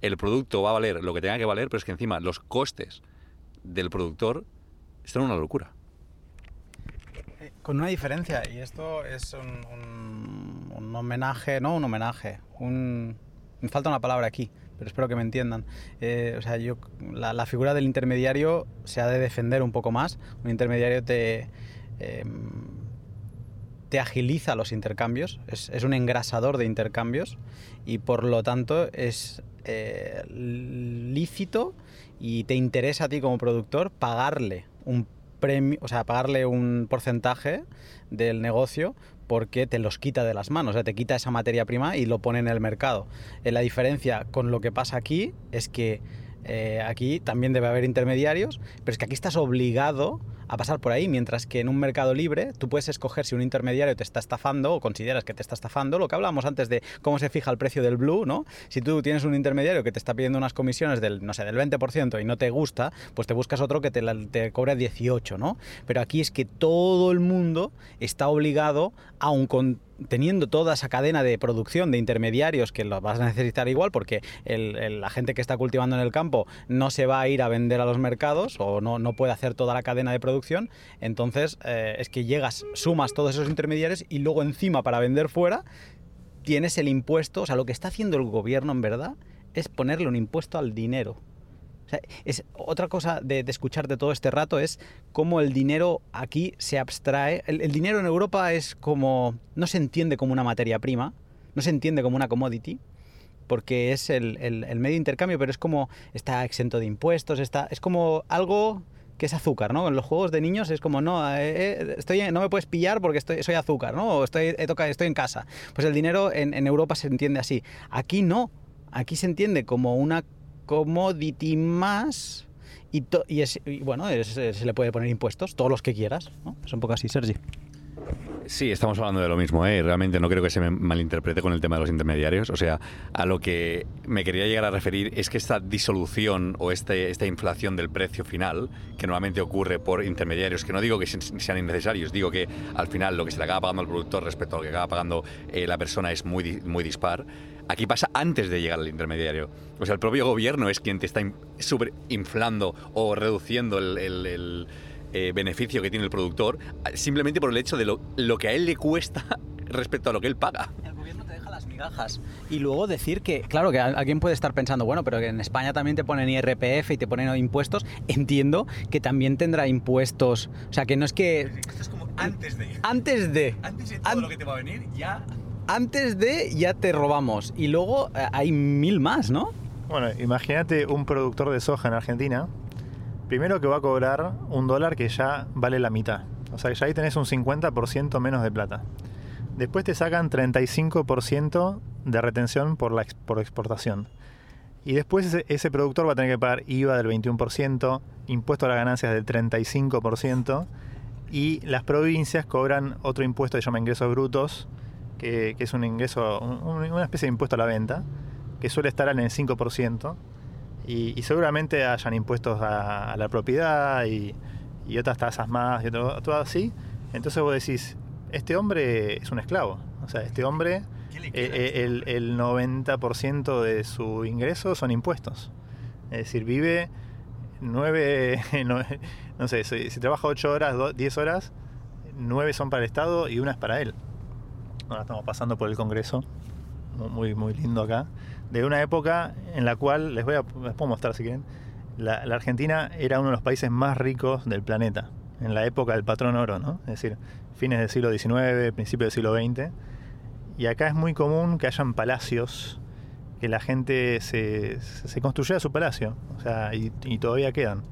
el producto va a valer lo que tenga que valer, pero es que encima los costes del productor son una locura. Con una diferencia, y esto es un, homenaje, no un homenaje, un... Me falta una palabra aquí, pero espero que me entiendan. Eh, o sea, yo, la, figura del intermediario se ha de defender un poco más. Un intermediario te, em, te agiliza los intercambios, es, es un engrasador de intercambios y por lo tanto es eh, lícito y te interesa a ti como productor pagarle un premio, o sea, pagarle un porcentaje del negocio porque te los quita de las manos, o sea, te quita esa materia prima y lo pone en el mercado. Eh, la diferencia con lo que pasa aquí es que eh, aquí también debe haber intermediarios, pero es que aquí estás obligado a pasar por ahí, mientras que en un mercado libre tú puedes escoger si un intermediario te está estafando o consideras que te está estafando, lo que hablábamos antes de cómo se fija el precio del blue, ¿no? Si tú tienes un intermediario que te está pidiendo unas comisiones del, no sé, del 20% y no te gusta, pues te buscas otro que te, la, te cobre 18, ¿no? Pero aquí es que todo el mundo está obligado, aun con teniendo toda esa cadena de producción de intermediarios que lo vas a necesitar igual porque la gente que está cultivando en el campo no se va a ir a vender a los mercados o no, no puede hacer toda la cadena de producción, entonces eh, es que llegas, sumas todos esos intermediarios y luego encima para vender fuera tienes el impuesto, o sea, lo que está haciendo el gobierno en verdad es ponerle un impuesto al dinero es, otra cosa de, de todo este rato es cómo el dinero aquí se abstrae. El, dinero en Europa es como. no se entiende como una materia prima, no se entiende como una commodity, porque es el, medio de intercambio, pero es como. está exento de impuestos, está, es como algo que es azúcar, ¿no? En los juegos de niños es como, no, eh, eh, estoy, no me puedes pillar porque estoy, soy azúcar, ¿no? O estoy, estoy en casa. Pues el dinero en Europa se entiende así. Aquí no. Aquí se entiende como una commodity más y, y, bueno, se le puede poner impuestos, todos los que quieras. ¿no? Es un poco así, Sergi. Sí, estamos hablando de lo mismo, ¿eh? realmente no creo que se me malinterprete con el tema de los intermediarios. O sea, a lo que me quería llegar a referir es que esta disolución o este, esta inflación del precio final, que normalmente ocurre por intermediarios, que no digo que sean innecesarios, digo que al final lo que se le acaba pagando al productor respecto a lo que acaba pagando eh, la persona es muy, muy dispar. Aquí pasa antes de llegar al intermediario. O sea, el propio gobierno es quien te está inflando o reduciendo el eh, beneficio que tiene el productor simplemente por el hecho de lo, lo, que a él le cuesta (laughs) respecto a lo que él paga. El gobierno te deja las migajas. Y luego decir que, claro, que alguien puede estar pensando, bueno, pero que en España también te ponen IRPF y te ponen impuestos. Entiendo que también tendrá impuestos. O sea, que no es que... Esto es como antes de. Antes de. Antes de todo lo que te va a venir, ya... Antes de ya te robamos. Y luego eh, hay mil más, ¿no? Bueno, imagínate un productor de soja en Argentina Primero que va a cobrar un dólar que ya vale la mitad. O sea que ya ahí tenés un 50% menos de plata. Después te sacan 35% de retención por, la, por exportación. Y después ese, productor va a tener que pagar IVA del 21%, impuesto a las ganancias del 35%, y las provincias cobran otro impuesto que se llama ingresos brutos, que, es un ingreso, una especie de impuesto a la venta, que suele estar en el 5%, y, seguramente hayan impuestos a, la propiedad y, otras tasas más y todo, así. Entonces vos decís, este hombre es un esclavo. O sea, este hombre, eh, eh, el, el, 90% de su ingreso son impuestos. Es decir, vive nueve, (laughs) no, sé, si, trabaja 8 horas, 10 horas, 9 son para el Estado y una es para él. Ahora estamos pasando por el Congreso, muy, muy lindo acá de una época en la cual, les voy a les puedo mostrar si quieren, la, Argentina era uno de los países más ricos del planeta, en la época del patrón oro, ¿no? Es decir, fines del siglo XIX, principios del siglo XX. Y acá es muy común que hayan palacios, que la gente se, se construyera su palacio, o sea, y, todavía quedan.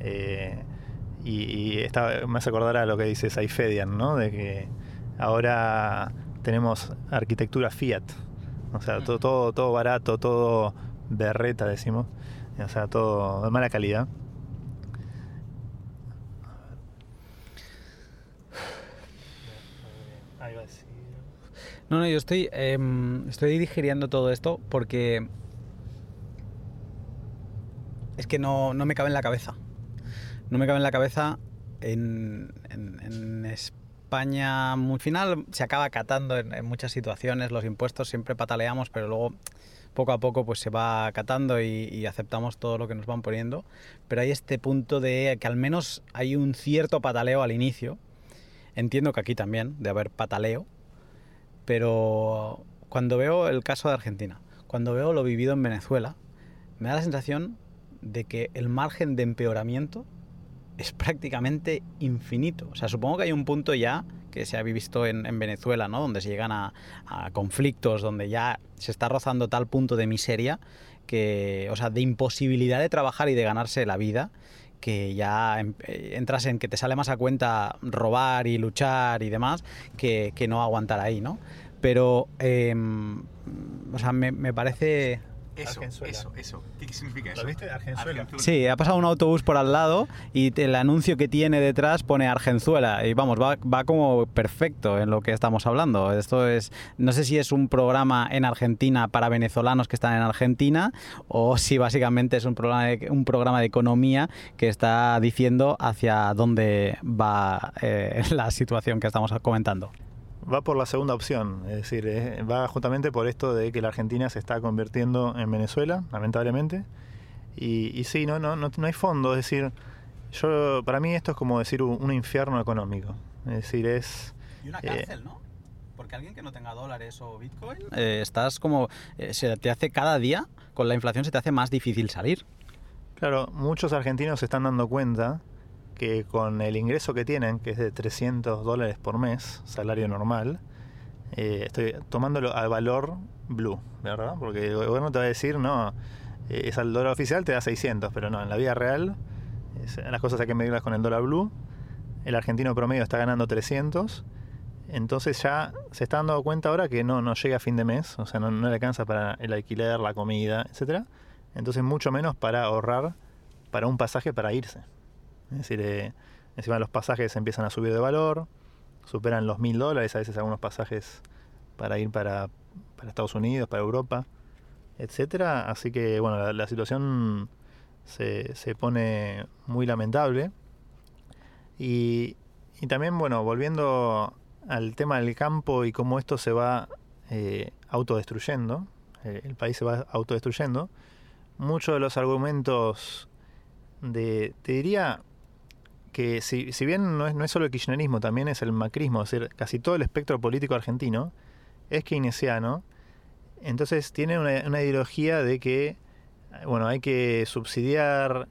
Eh, y, me hace acordar a lo que dice Saifedian, ¿no? De que ahora tenemos arquitectura Fiat, o sea, todo, todo, todo barato, todo berreta, decimos. O sea, todo de mala calidad. No, no, yo estoy, em, estoy digiriendo todo esto porque es que no, no, me cabe en la cabeza. No me cabe en la cabeza en, en, en España, al final se acaba acatando en, muchas situaciones, los impuestos siempre pataleamos, pero luego poco a poco pues se va acatando y, aceptamos todo lo que nos van poniendo. Pero hay este punto de que al menos hay un cierto pataleo al inicio. Entiendo que aquí también, de haber pataleo, pero cuando veo el caso de Argentina, cuando veo lo vivido en Venezuela, me da la sensación de que el margen de empeoramiento es prácticamente infinito. O sea, supongo que hay un punto ya que se ha visto en, Venezuela, ¿no? Donde se llegan a, conflictos, donde ya se está rozando tal punto de miseria, que, o sea, de imposibilidad de trabajar y de ganarse la vida, que ya em- eh, entras en que te sale más a cuenta robar y luchar y demás que, no aguantar ahí, ¿no? Pero, em, o sea, me parece... Eso, Argenzuela. eso, eso. ¿Qué significa ¿Lo viste? Argenzuela. Sí, ha pasado un autobús por al lado y el anuncio que tiene detrás pone Argenzuela y vamos, va, va como perfecto en lo que estamos hablando. Esto es, no sé si es un programa en Argentina para venezolanos que están en Argentina o si básicamente es un programa de, un programa de economía que está diciendo hacia dónde va eh, (laughs) la situación que estamos comentando. Va por la segunda opción, es decir, eh, va justamente por esto de que la Argentina se está convirtiendo en Venezuela, lamentablemente. Y, y sí, no, no, no, no hay fondo, es decir, yo para mí esto es como decir un, un infierno económico. Es decir, es... Y una Eh, cárcel, ¿no? Porque alguien que no tenga dólares o Bitcoin, eh, estás como, eh, se te hace cada día, con la inflación se te hace más difícil salir. Claro, muchos argentinos se están dando cuenta que con el ingreso que tienen, que es de 300 dólares por mes, salario normal, eh, estoy tomándolo al valor blue, ¿verdad? Porque el gobierno te va a decir, no, eh, es al dólar oficial te da 600, pero no, en la vida real es- las cosas hay que medirlas con el dólar blue. El argentino promedio está ganando 300. Entonces ya se está dando cuenta ahora que no, no llega a fin de mes, o sea, no, no le alcanza para el alquiler, la comida, etcétera. Entonces mucho menos para ahorrar para un pasaje para irse. Es decir, eh, encima los pasajes empiezan a subir de valor, superan los mil dólares, a veces algunos pasajes para ir para, para Estados Unidos, para Europa, etcétera. Así que bueno, la, situación se, se pone muy lamentable. Y, y también, bueno, volviendo al tema del campo y cómo esto se va eh, autodestruyendo, eh, el país se va autodestruyendo, muchos de los argumentos de, te diría que si, si bien no es, no es solo el kirchnerismo, también es el macrismo, es decir, casi todo el espectro político argentino es keynesiano, entonces tiene una, una ideología de que, bueno, hay que subsidiar,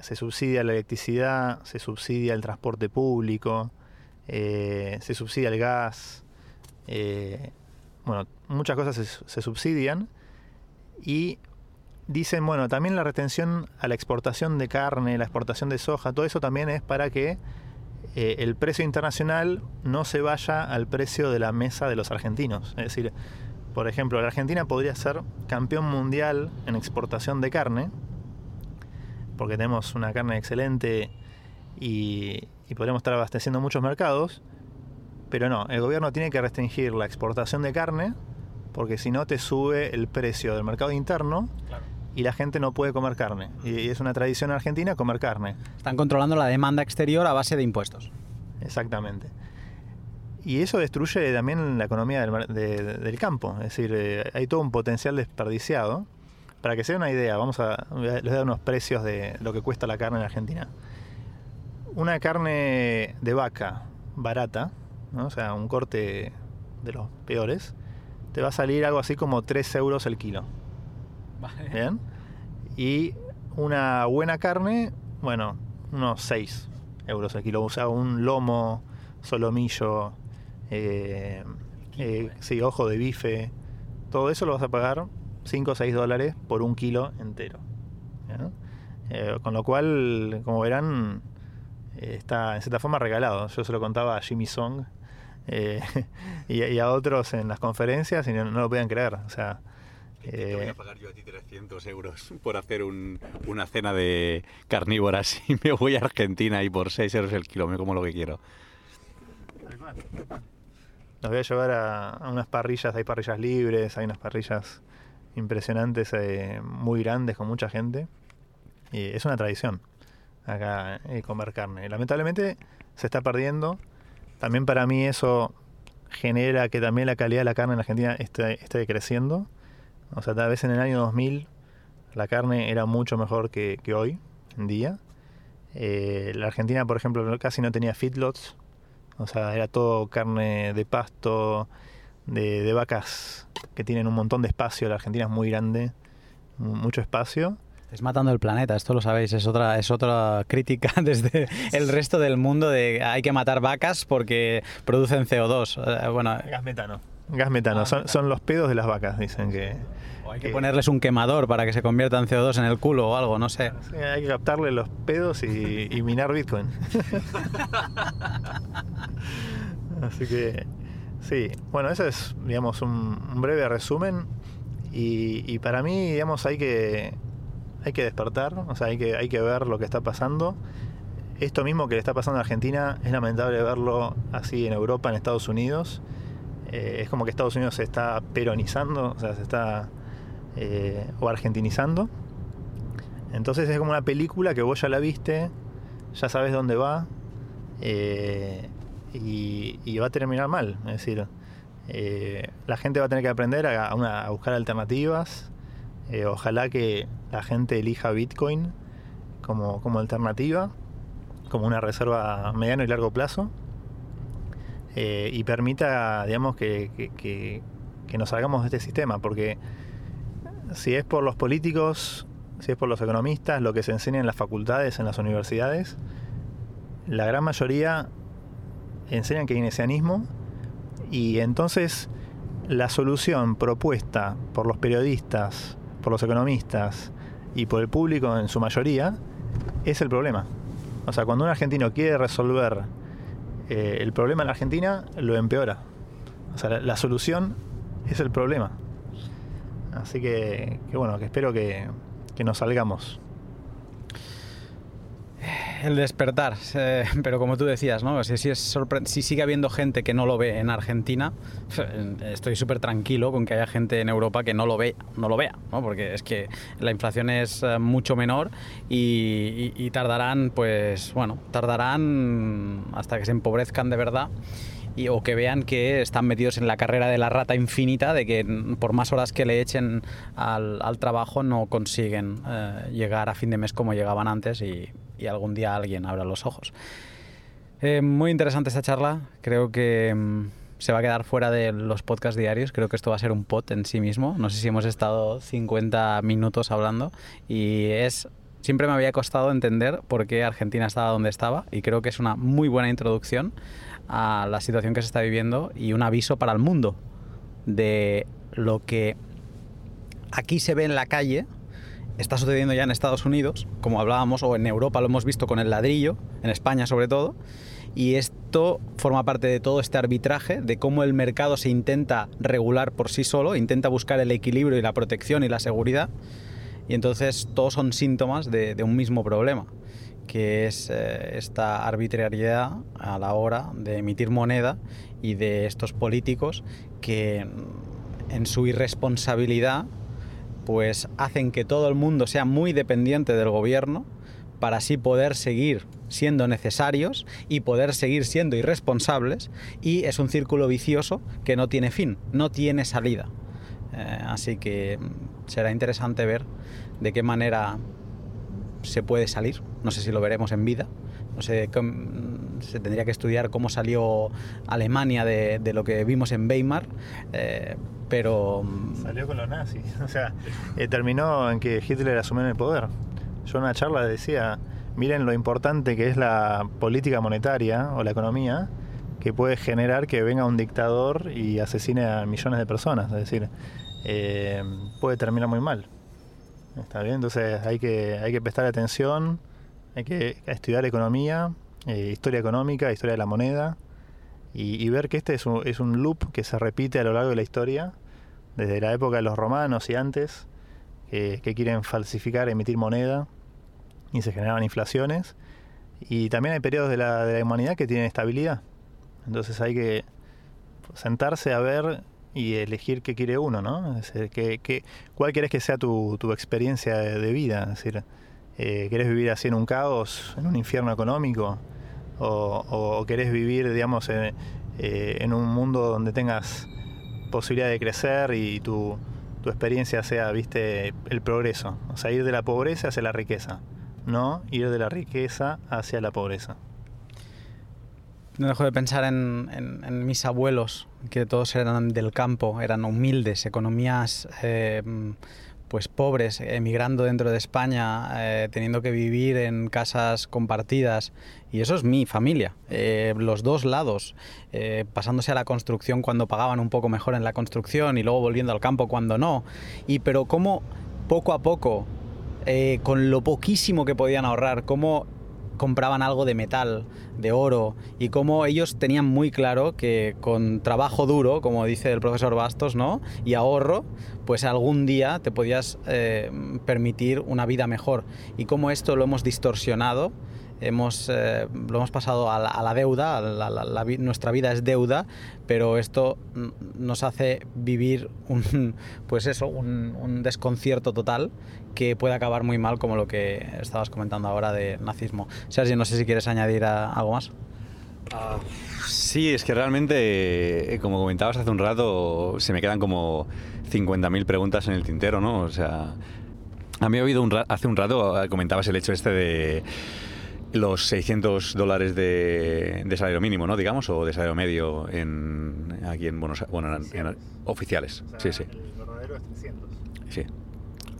se subsidia la electricidad, se subsidia el transporte público, eh, se subsidia el gas, eh, bueno, muchas cosas se, se subsidian y dicen, bueno, también la retención a la exportación de carne, la exportación de soja, todo eso también es para que eh, el precio internacional no se vaya al precio de la mesa de los argentinos. Es decir, por ejemplo, la Argentina podría ser campeón mundial en exportación de carne, porque tenemos una carne excelente y, y podríamos estar abasteciendo muchos mercados, pero no, el gobierno tiene que restringir la exportación de carne, porque si no te sube el precio del mercado interno y la gente no puede comer carne. Y es una tradición argentina comer carne. Están controlando la demanda exterior a base de impuestos. Exactamente. Y eso destruye también la economía del, de- de- del campo. Es decir, eh, hay todo un potencial desperdiciado. Para que se den una idea, vamos a- les voy a dar unos precios de lo que cuesta la carne en Argentina. Una carne de vaca barata, ¿no? o sea, un corte de los peores, te va a salir algo así como 3 euros el kilo. ¿Bien? Y una buena carne, bueno, unos 6 euros el kilo. O sea, un lomo, solomillo, eh, eh, sí, ojo de bife, todo eso lo vas a pagar 5 o 6 dólares por un kilo entero. Eh, con lo cual, como verán, eh, está en cierta forma regalado. Yo se lo contaba a Jimmy Song eh, (laughs) y, y a otros en las conferencias y no, no lo podían creer. O sea, Te voy eh, a pagar yo a ti 300 euros por hacer un- una cena de carnívoras y me voy a Argentina y por 6 euros el kilo me como lo que quiero. Los voy a llevar a, a unas parrillas, hay parrillas libres, hay unas parrillas impresionantes, eh, muy grandes, con mucha gente. Y es una tradición acá eh, comer carne. Lamentablemente se está perdiendo. También para mí eso genera que también la calidad de la carne en Argentina esté, esté decreciendo. O sea, tal vez en el año 2000 la carne era mucho mejor que, que hoy en día. Eh, la Argentina, por ejemplo, casi no tenía feedlots. O sea, era todo carne de pasto, de, de vacas que tienen un montón de espacio. La Argentina es muy grande, mu- mucho espacio. Estáis matando el planeta, esto lo sabéis, es otra, es otra crítica (laughs) desde el resto del mundo de hay que matar vacas porque producen CO2. Eh, bueno, Gas metano. Gas metano, son, son los pedos de las vacas, dicen que... Hay que que- ponerles un quemador para que se convierta en CO2 en el culo o algo, no sé. Hay que captarle los pedos y, y minar Bitcoin. (laughs) Así que, sí. Bueno, eso es, digamos, un, un breve resumen. Y, y para mí, digamos, hay que, hay que despertar, o sea, hay que, hay que ver lo que está pasando. Esto mismo que le está pasando a Argentina es lamentable verlo así en Europa, en Estados Unidos. Eh, es como que Estados Unidos se está peronizando, o sea, se está. Eh, o argentinizando. Entonces es como una película que vos ya la viste, ya sabes dónde va eh, y, va a terminar mal. Es decir, eh, la gente va a tener que aprender a, buscar alternativas. Ojalá que la gente elija Bitcoin como, alternativa, como una reserva a mediano y largo plazo. y permita, digamos, que- que nos salgamos de este sistema, porque si es por los políticos, si es por los economistas, lo que se enseña en las facultades, en las universidades, la gran mayoría enseñan keynesianismo y entonces la solución propuesta por los periodistas, por los economistas y por el público en su mayoría es el problema. O sea, cuando un argentino quiere resolver eh, el problema en la Argentina, lo empeora. O sea, la, la solución es el problema. Así que, que bueno, que espero que, que nos salgamos. El despertar, eh, (laughs) pero como tú decías, ¿no? Si, si es si sigue habiendo gente que no lo ve en Argentina, (laughs) estoy súper tranquilo con que haya gente en Europa que no lo ve, no lo vea, ¿no? Porque es que la inflación es eh, mucho menor y, y- y tardarán, pues, bueno, tardarán hasta que se empobrezcan de verdad. Y, o que vean que están metidos en la carrera de la rata infinita, de que por más horas que le echen al, al trabajo no consiguen eh, llegar a fin de mes como llegaban antes y, y algún día alguien abra los ojos. Eh, muy interesante esta charla, creo que mm, se va a quedar fuera de los podcasts diarios, creo que esto va a ser un pod en sí mismo, no sé si hemos estado 50 minutos hablando y es... Siempre me había costado entender por qué Argentina estaba donde estaba y creo que es una muy buena introducción a la situación que se está viviendo y un aviso para el mundo de lo que aquí se ve en la calle está sucediendo ya en Estados Unidos, como hablábamos, o en Europa lo hemos visto con el ladrillo, en España sobre todo, y esto forma parte de todo este arbitraje, de cómo el mercado se intenta regular por sí solo, intenta buscar el equilibrio y la protección y la seguridad, y entonces todos son síntomas de, de un mismo problema, que es eh, esta arbitrariedad a la hora de emitir moneda y de estos políticos que mm, en su irresponsabilidad pues hacen que todo el mundo sea muy dependiente del gobierno para así poder seguir siendo necesarios y poder seguir siendo irresponsables y es un círculo vicioso que no tiene fin, no tiene salida. Eh, así que mm, será interesante ver de qué manera se puede salir. No sé si lo veremos en vida. No sé, se tendría que estudiar cómo salió Alemania de, lo que vimos en Weimar, eh, pero mm, Salió con los nazis. (laughs) O sea, eh, terminó en que Hitler asumió el poder. Yo en una charla decía, miren lo importante que es la política monetaria o la economía que puede generar que venga un dictador y asesine a millones de personas. Es decir, eh, puede terminar muy mal. ¿Está bien? Entonces hay que, hay que prestar atención, hay que estudiar economía, eh, historia económica, historia de la moneda y, ver que este es un, es un loop que se repite a lo largo de la historia, desde la época de los romanos y antes, que, que quieren falsificar, emitir moneda y se generaban inflaciones. Y también hay periodos de la, de la humanidad que tienen estabilidad. Entonces hay que sentarse a ver y elegir qué quiere uno, ¿no? Es decir, qué- qué- ¿Cuál querés que sea tu, tu experiencia de, vida? Es decir, eh, ¿querés vivir así en un caos, en un infierno económico? ¿O, querés vivir, digamos, en, eh, en un mundo donde tengas posibilidad de crecer y tu, tu experiencia sea, viste, el progreso? O sea, ir de la pobreza hacia la riqueza, no ir de la riqueza hacia la pobreza. No dejo de pensar en, mis abuelos, que todos eran del campo, eran humildes, economías eh, pues pobres, emigrando dentro de España, eh, teniendo que vivir en casas compartidas. Y eso es mi familia, eh, los dos lados, pasándose a la construcción cuando pagaban un poco mejor en la construcción y luego volviendo al campo cuando no. Y pero cómo poco a poco, con lo poquísimo que podían ahorrar, cómo compraban algo de metal, de oro, y cómo ellos tenían muy claro que con trabajo duro, como dice el profesor Bastos, ¿no? y ahorro, pues algún día te podías eh, permitir una vida mejor. Y cómo esto lo hemos distorsionado hemos, eh, lo hemos pasado a la, deuda, nuestra vida es deuda, pero esto nos hace vivir un, (laughs) pues eso, un, desconcierto total que puede acabar muy mal como lo que estabas comentando ahora de nazismo. Sergio, no sé si quieres añadir algo más. Ah, sí, es que realmente, eh, como comentabas hace un rato, se me quedan como 50.000 preguntas en el tintero, ¿no? O sea, a mí he oído hace un rato, eh, comentabas el hecho este de los 600 dólares de, salario mínimo, ¿no? Digamos, o de salario medio en, aquí en Buenos bueno, en, oficiales. sí, sí. El verdadero es 300. Sí.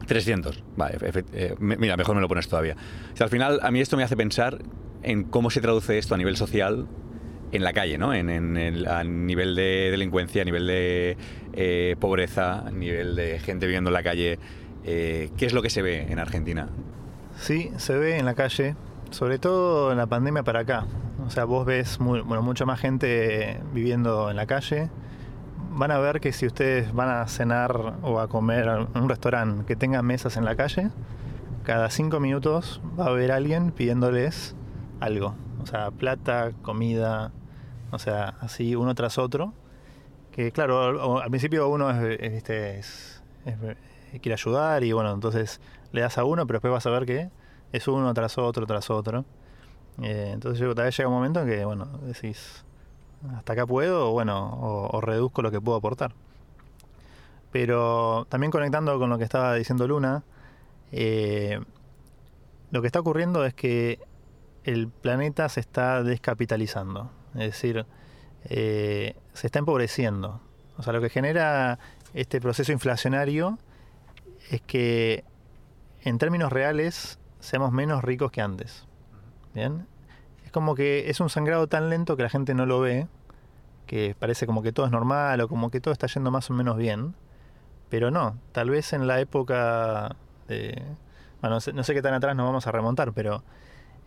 300, vale, eh, mira, mejor me lo pones todavía. al final a mí esto me hace pensar en cómo se traduce esto a nivel social en la calle, ¿no? En, el, a nivel de delincuencia, a nivel de eh, pobreza, a nivel de gente viviendo en la calle. Eh, ¿Qué es lo que se ve en Argentina? Sí, se ve en la calle sobre todo en la pandemia para acá. O sea, vos ves bueno, mucha más gente viviendo en la calle. Van a ver que si ustedes van a cenar o a comer en un restaurante que tenga mesas en la calle, cada cinco minutos va a haber alguien pidiéndoles algo. O sea, plata, comida, o sea, así uno tras otro. Que claro, al principio uno es, quiere ayudar y bueno, entonces le das a uno, pero después vas a ver que es uno tras otro, tras otro. Eh, entonces tal vez llega un momento en que, bueno, decís, hasta acá puedo, o bueno, o, reduzco lo que puedo aportar. Pero también conectando con lo que estaba diciendo Luna, eh, lo que está ocurriendo es que el planeta se está descapitalizando, es decir, eh, se está empobreciendo. O sea, lo que genera este proceso inflacionario es que en términos reales seamos menos ricos que antes. ¿Bien? Es como que es un sangrado tan lento que la gente no lo ve, que parece como que todo es normal o como que todo está yendo más o menos bien, pero no, tal vez en la época de... Bueno, no sé, qué tan atrás nos vamos a remontar, pero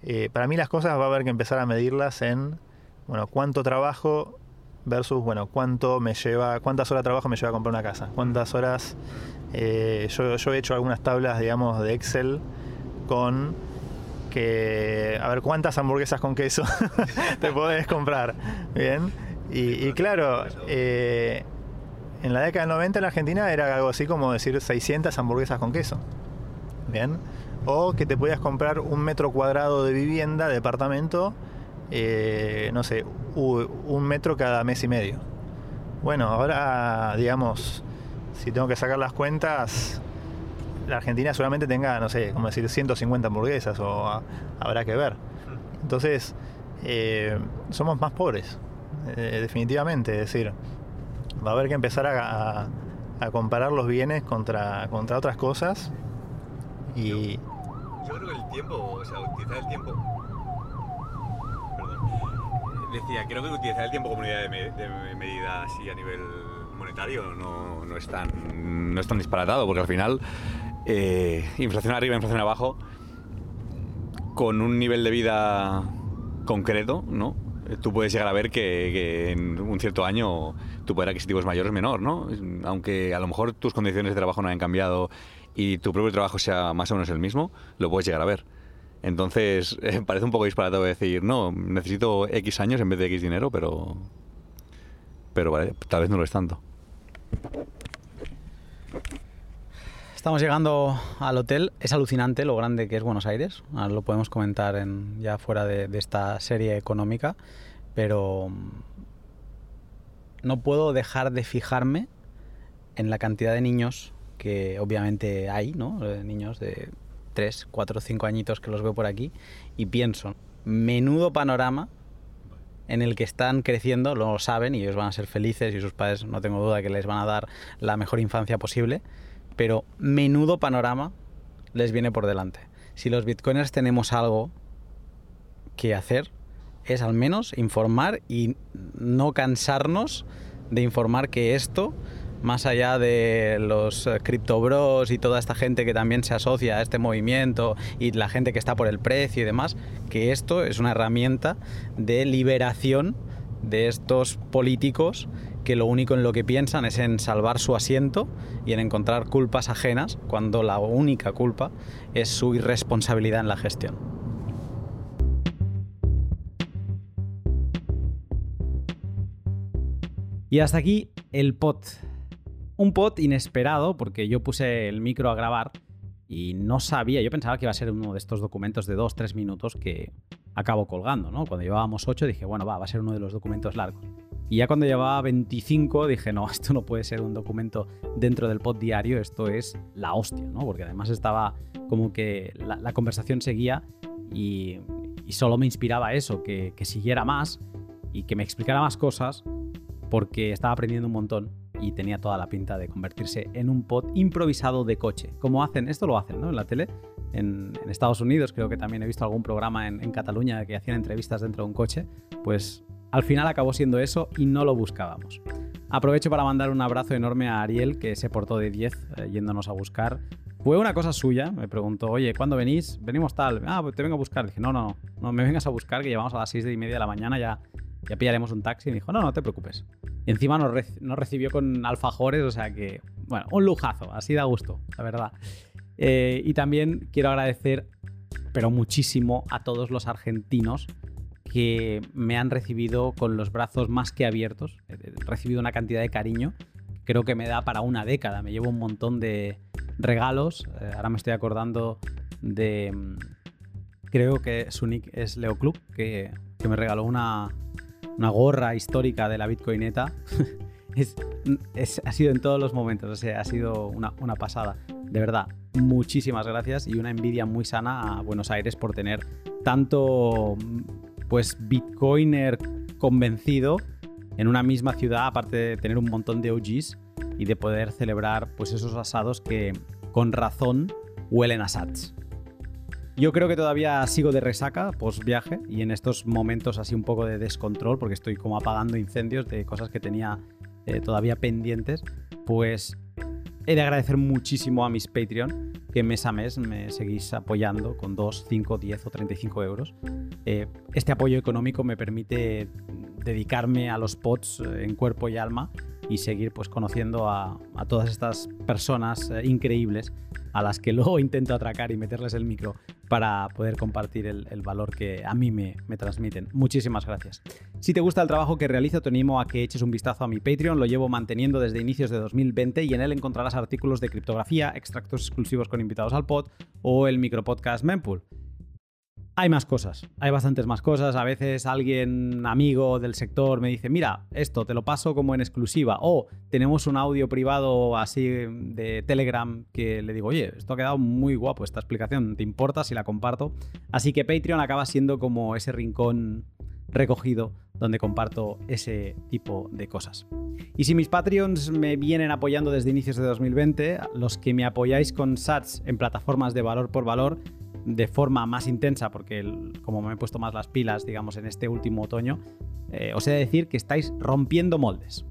eh, para mí las cosas va a haber que empezar a medirlas en, bueno, cuánto trabajo versus, bueno, cuánto me lleva, cuántas horas de trabajo me lleva a comprar una casa, cuántas horas... Eh, yo, yo he hecho algunas tablas, digamos, de Excel con que a ver cuántas hamburguesas con queso (laughs) te podés comprar. Bien. Y, claro, eh, en la década del 90 en Argentina era algo así como decir 600 hamburguesas con queso. Bien. O que te podías comprar un metro cuadrado de vivienda, de departamento, eh, no sé, un metro cada mes y medio. Bueno, ahora, digamos, si tengo que sacar las cuentas, la Argentina solamente tenga, no sé, como decir, 150 hamburguesas o habrá que ver. Entonces, eh, somos más pobres, eh, definitivamente. Es decir, va a haber que empezar a, comparar los bienes contra, otras cosas. Y. Yo, creo que el tiempo, o sea, utilizar el tiempo. Perdón. Decía, creo que utilizar el tiempo como unidad de, medida así a nivel monetario no, no, es tan, no disparatado, porque al final eh, inflación arriba, inflación abajo, con un nivel de vida concreto, ¿no? Eh, tú puedes llegar a ver que, en un cierto año tu poder adquisitivo es mayor o menor, ¿no? Aunque a lo mejor tus condiciones de trabajo no hayan cambiado y tu propio trabajo sea más o menos el mismo, lo puedes llegar a ver. Entonces, (laughs) parece un poco disparatado decir, no, necesito X años en vez de X dinero, pero. Pero vale, tal vez no lo es tanto. Estamos llegando al hotel. Es alucinante lo grande que es Buenos Aires. Ahora lo podemos comentar en, ya fuera de, esta serie económica. Pero mm, no puedo dejar de fijarme en la cantidad de niños que obviamente hay, ¿no? Eh, niños de 3, 4, 5 añitos que los veo por aquí. Y pienso, menudo panorama en el que están creciendo, lo saben y ellos van a ser felices y sus padres no tengo duda que les van a dar la mejor infancia posible pero menudo panorama les viene por delante. Si los bitcoiners tenemos algo que hacer, es al menos informar y no cansarnos de informar que esto, más allá de los eh, criptobros y toda esta gente que también se asocia a este movimiento y la gente que está por el precio y demás, que esto es una herramienta de liberación de estos políticos que lo único en lo que piensan es en salvar su asiento y en encontrar culpas ajenas cuando la única culpa es su irresponsabilidad en la gestión. Y hasta aquí el pot. Un pot inesperado porque yo puse el micro a grabar y no sabía, yo pensaba que iba a ser uno de estos documentos de 2-3 minutos que acabo colgando, ¿no? Cuando llevábamos 8 dije, bueno, va, va a ser uno de los documentos largos. Y ya cuando llevaba 25 dije, no, (laughs) esto no puede ser un documento dentro del pod diario, esto es la hostia, ¿no? Porque además estaba como que la, conversación seguía y, solo me inspiraba eso, que, que siguiera más y que me explicara más cosas porque estaba aprendiendo un montón y tenía toda la pinta de convertirse en un pod improvisado de coche. Como hacen, esto lo hacen, ¿no? En la tele. En, Estados Unidos creo que también he visto algún programa en, en, Cataluña que hacían entrevistas dentro de un coche. Pues al final acabó siendo eso y no lo buscábamos. Aprovecho para mandar un abrazo enorme a Ariel, que se portó de 10 eh, yéndonos a buscar. Fue una cosa suya, me preguntó, oye, ¿cuándo venís? Venimos tal. Ah, pues te vengo a buscar. Dije, no, no, no, no me vengas a buscar, que llevamos a las 6 y media de la mañana, ya, ya pillaremos un taxi. Y me dijo, no, no te preocupes. Y encima nos, recibió con alfajores, o sea que, bueno, un lujazo, así da gusto, la verdad. Eh, y también quiero agradecer, pero muchísimo, a todos los argentinos que me han recibido con los brazos más que abiertos. He recibido una cantidad de cariño. Creo que me da para una década. Me llevo un montón de regalos. Eh, ahora me estoy acordando de. Mm, creo que su nick es Leo Club, que, me regaló una, gorra histórica de la Bitcoineta. (laughs) ha sido en todos los momentos, o sea, ha sido una, una pasada. De verdad, muchísimas gracias y una envidia muy sana a Buenos Aires por tener tanto pues bitcoiner convencido en una misma ciudad, aparte de tener un montón de OGs y de poder celebrar pues esos asados que con razón huelen a sats. Yo creo que todavía sigo de resaca post viaje y en estos momentos así un poco de descontrol porque estoy como apagando incendios de cosas que tenía eh, todavía pendientes, pues he de agradecer muchísimo a mis Patreon que mes a mes me seguís apoyando con 2, 5, 10 o 35 euros. Eh, este apoyo económico me permite dedicarme a los pods eh, en cuerpo y alma y seguir pues conociendo a, todas estas personas eh, increíbles a las que (laughs) luego intento atracar y meterles el micro para poder compartir el, valor que a mí me, me, transmiten. Muchísimas gracias. Si te gusta el trabajo que realizo, te animo a que eches un vistazo a mi Patreon. Lo llevo manteniendo desde inicios de 2020 y en él encontrarás artículos de criptografía, extractos exclusivos con invitados al pod o el micropodcast Mempool. Hay más cosas, hay bastantes más cosas. A veces alguien, amigo del sector, me dice, mira, esto te lo paso como en exclusiva. O tenemos un audio privado así de Telegram que le digo, oye, esto ha quedado muy guapo, esta explicación, ¿te importa si la comparto? Así que Patreon acaba siendo como ese rincón recogido donde comparto ese tipo de cosas. Y si mis Patreons me vienen apoyando desde inicios de 2020, los que me apoyáis con SATs en plataformas de valor por valor, de forma más intensa, porque como me he puesto más las pilas, digamos, en este último otoño, eh, os he de decir que estáis rompiendo moldes.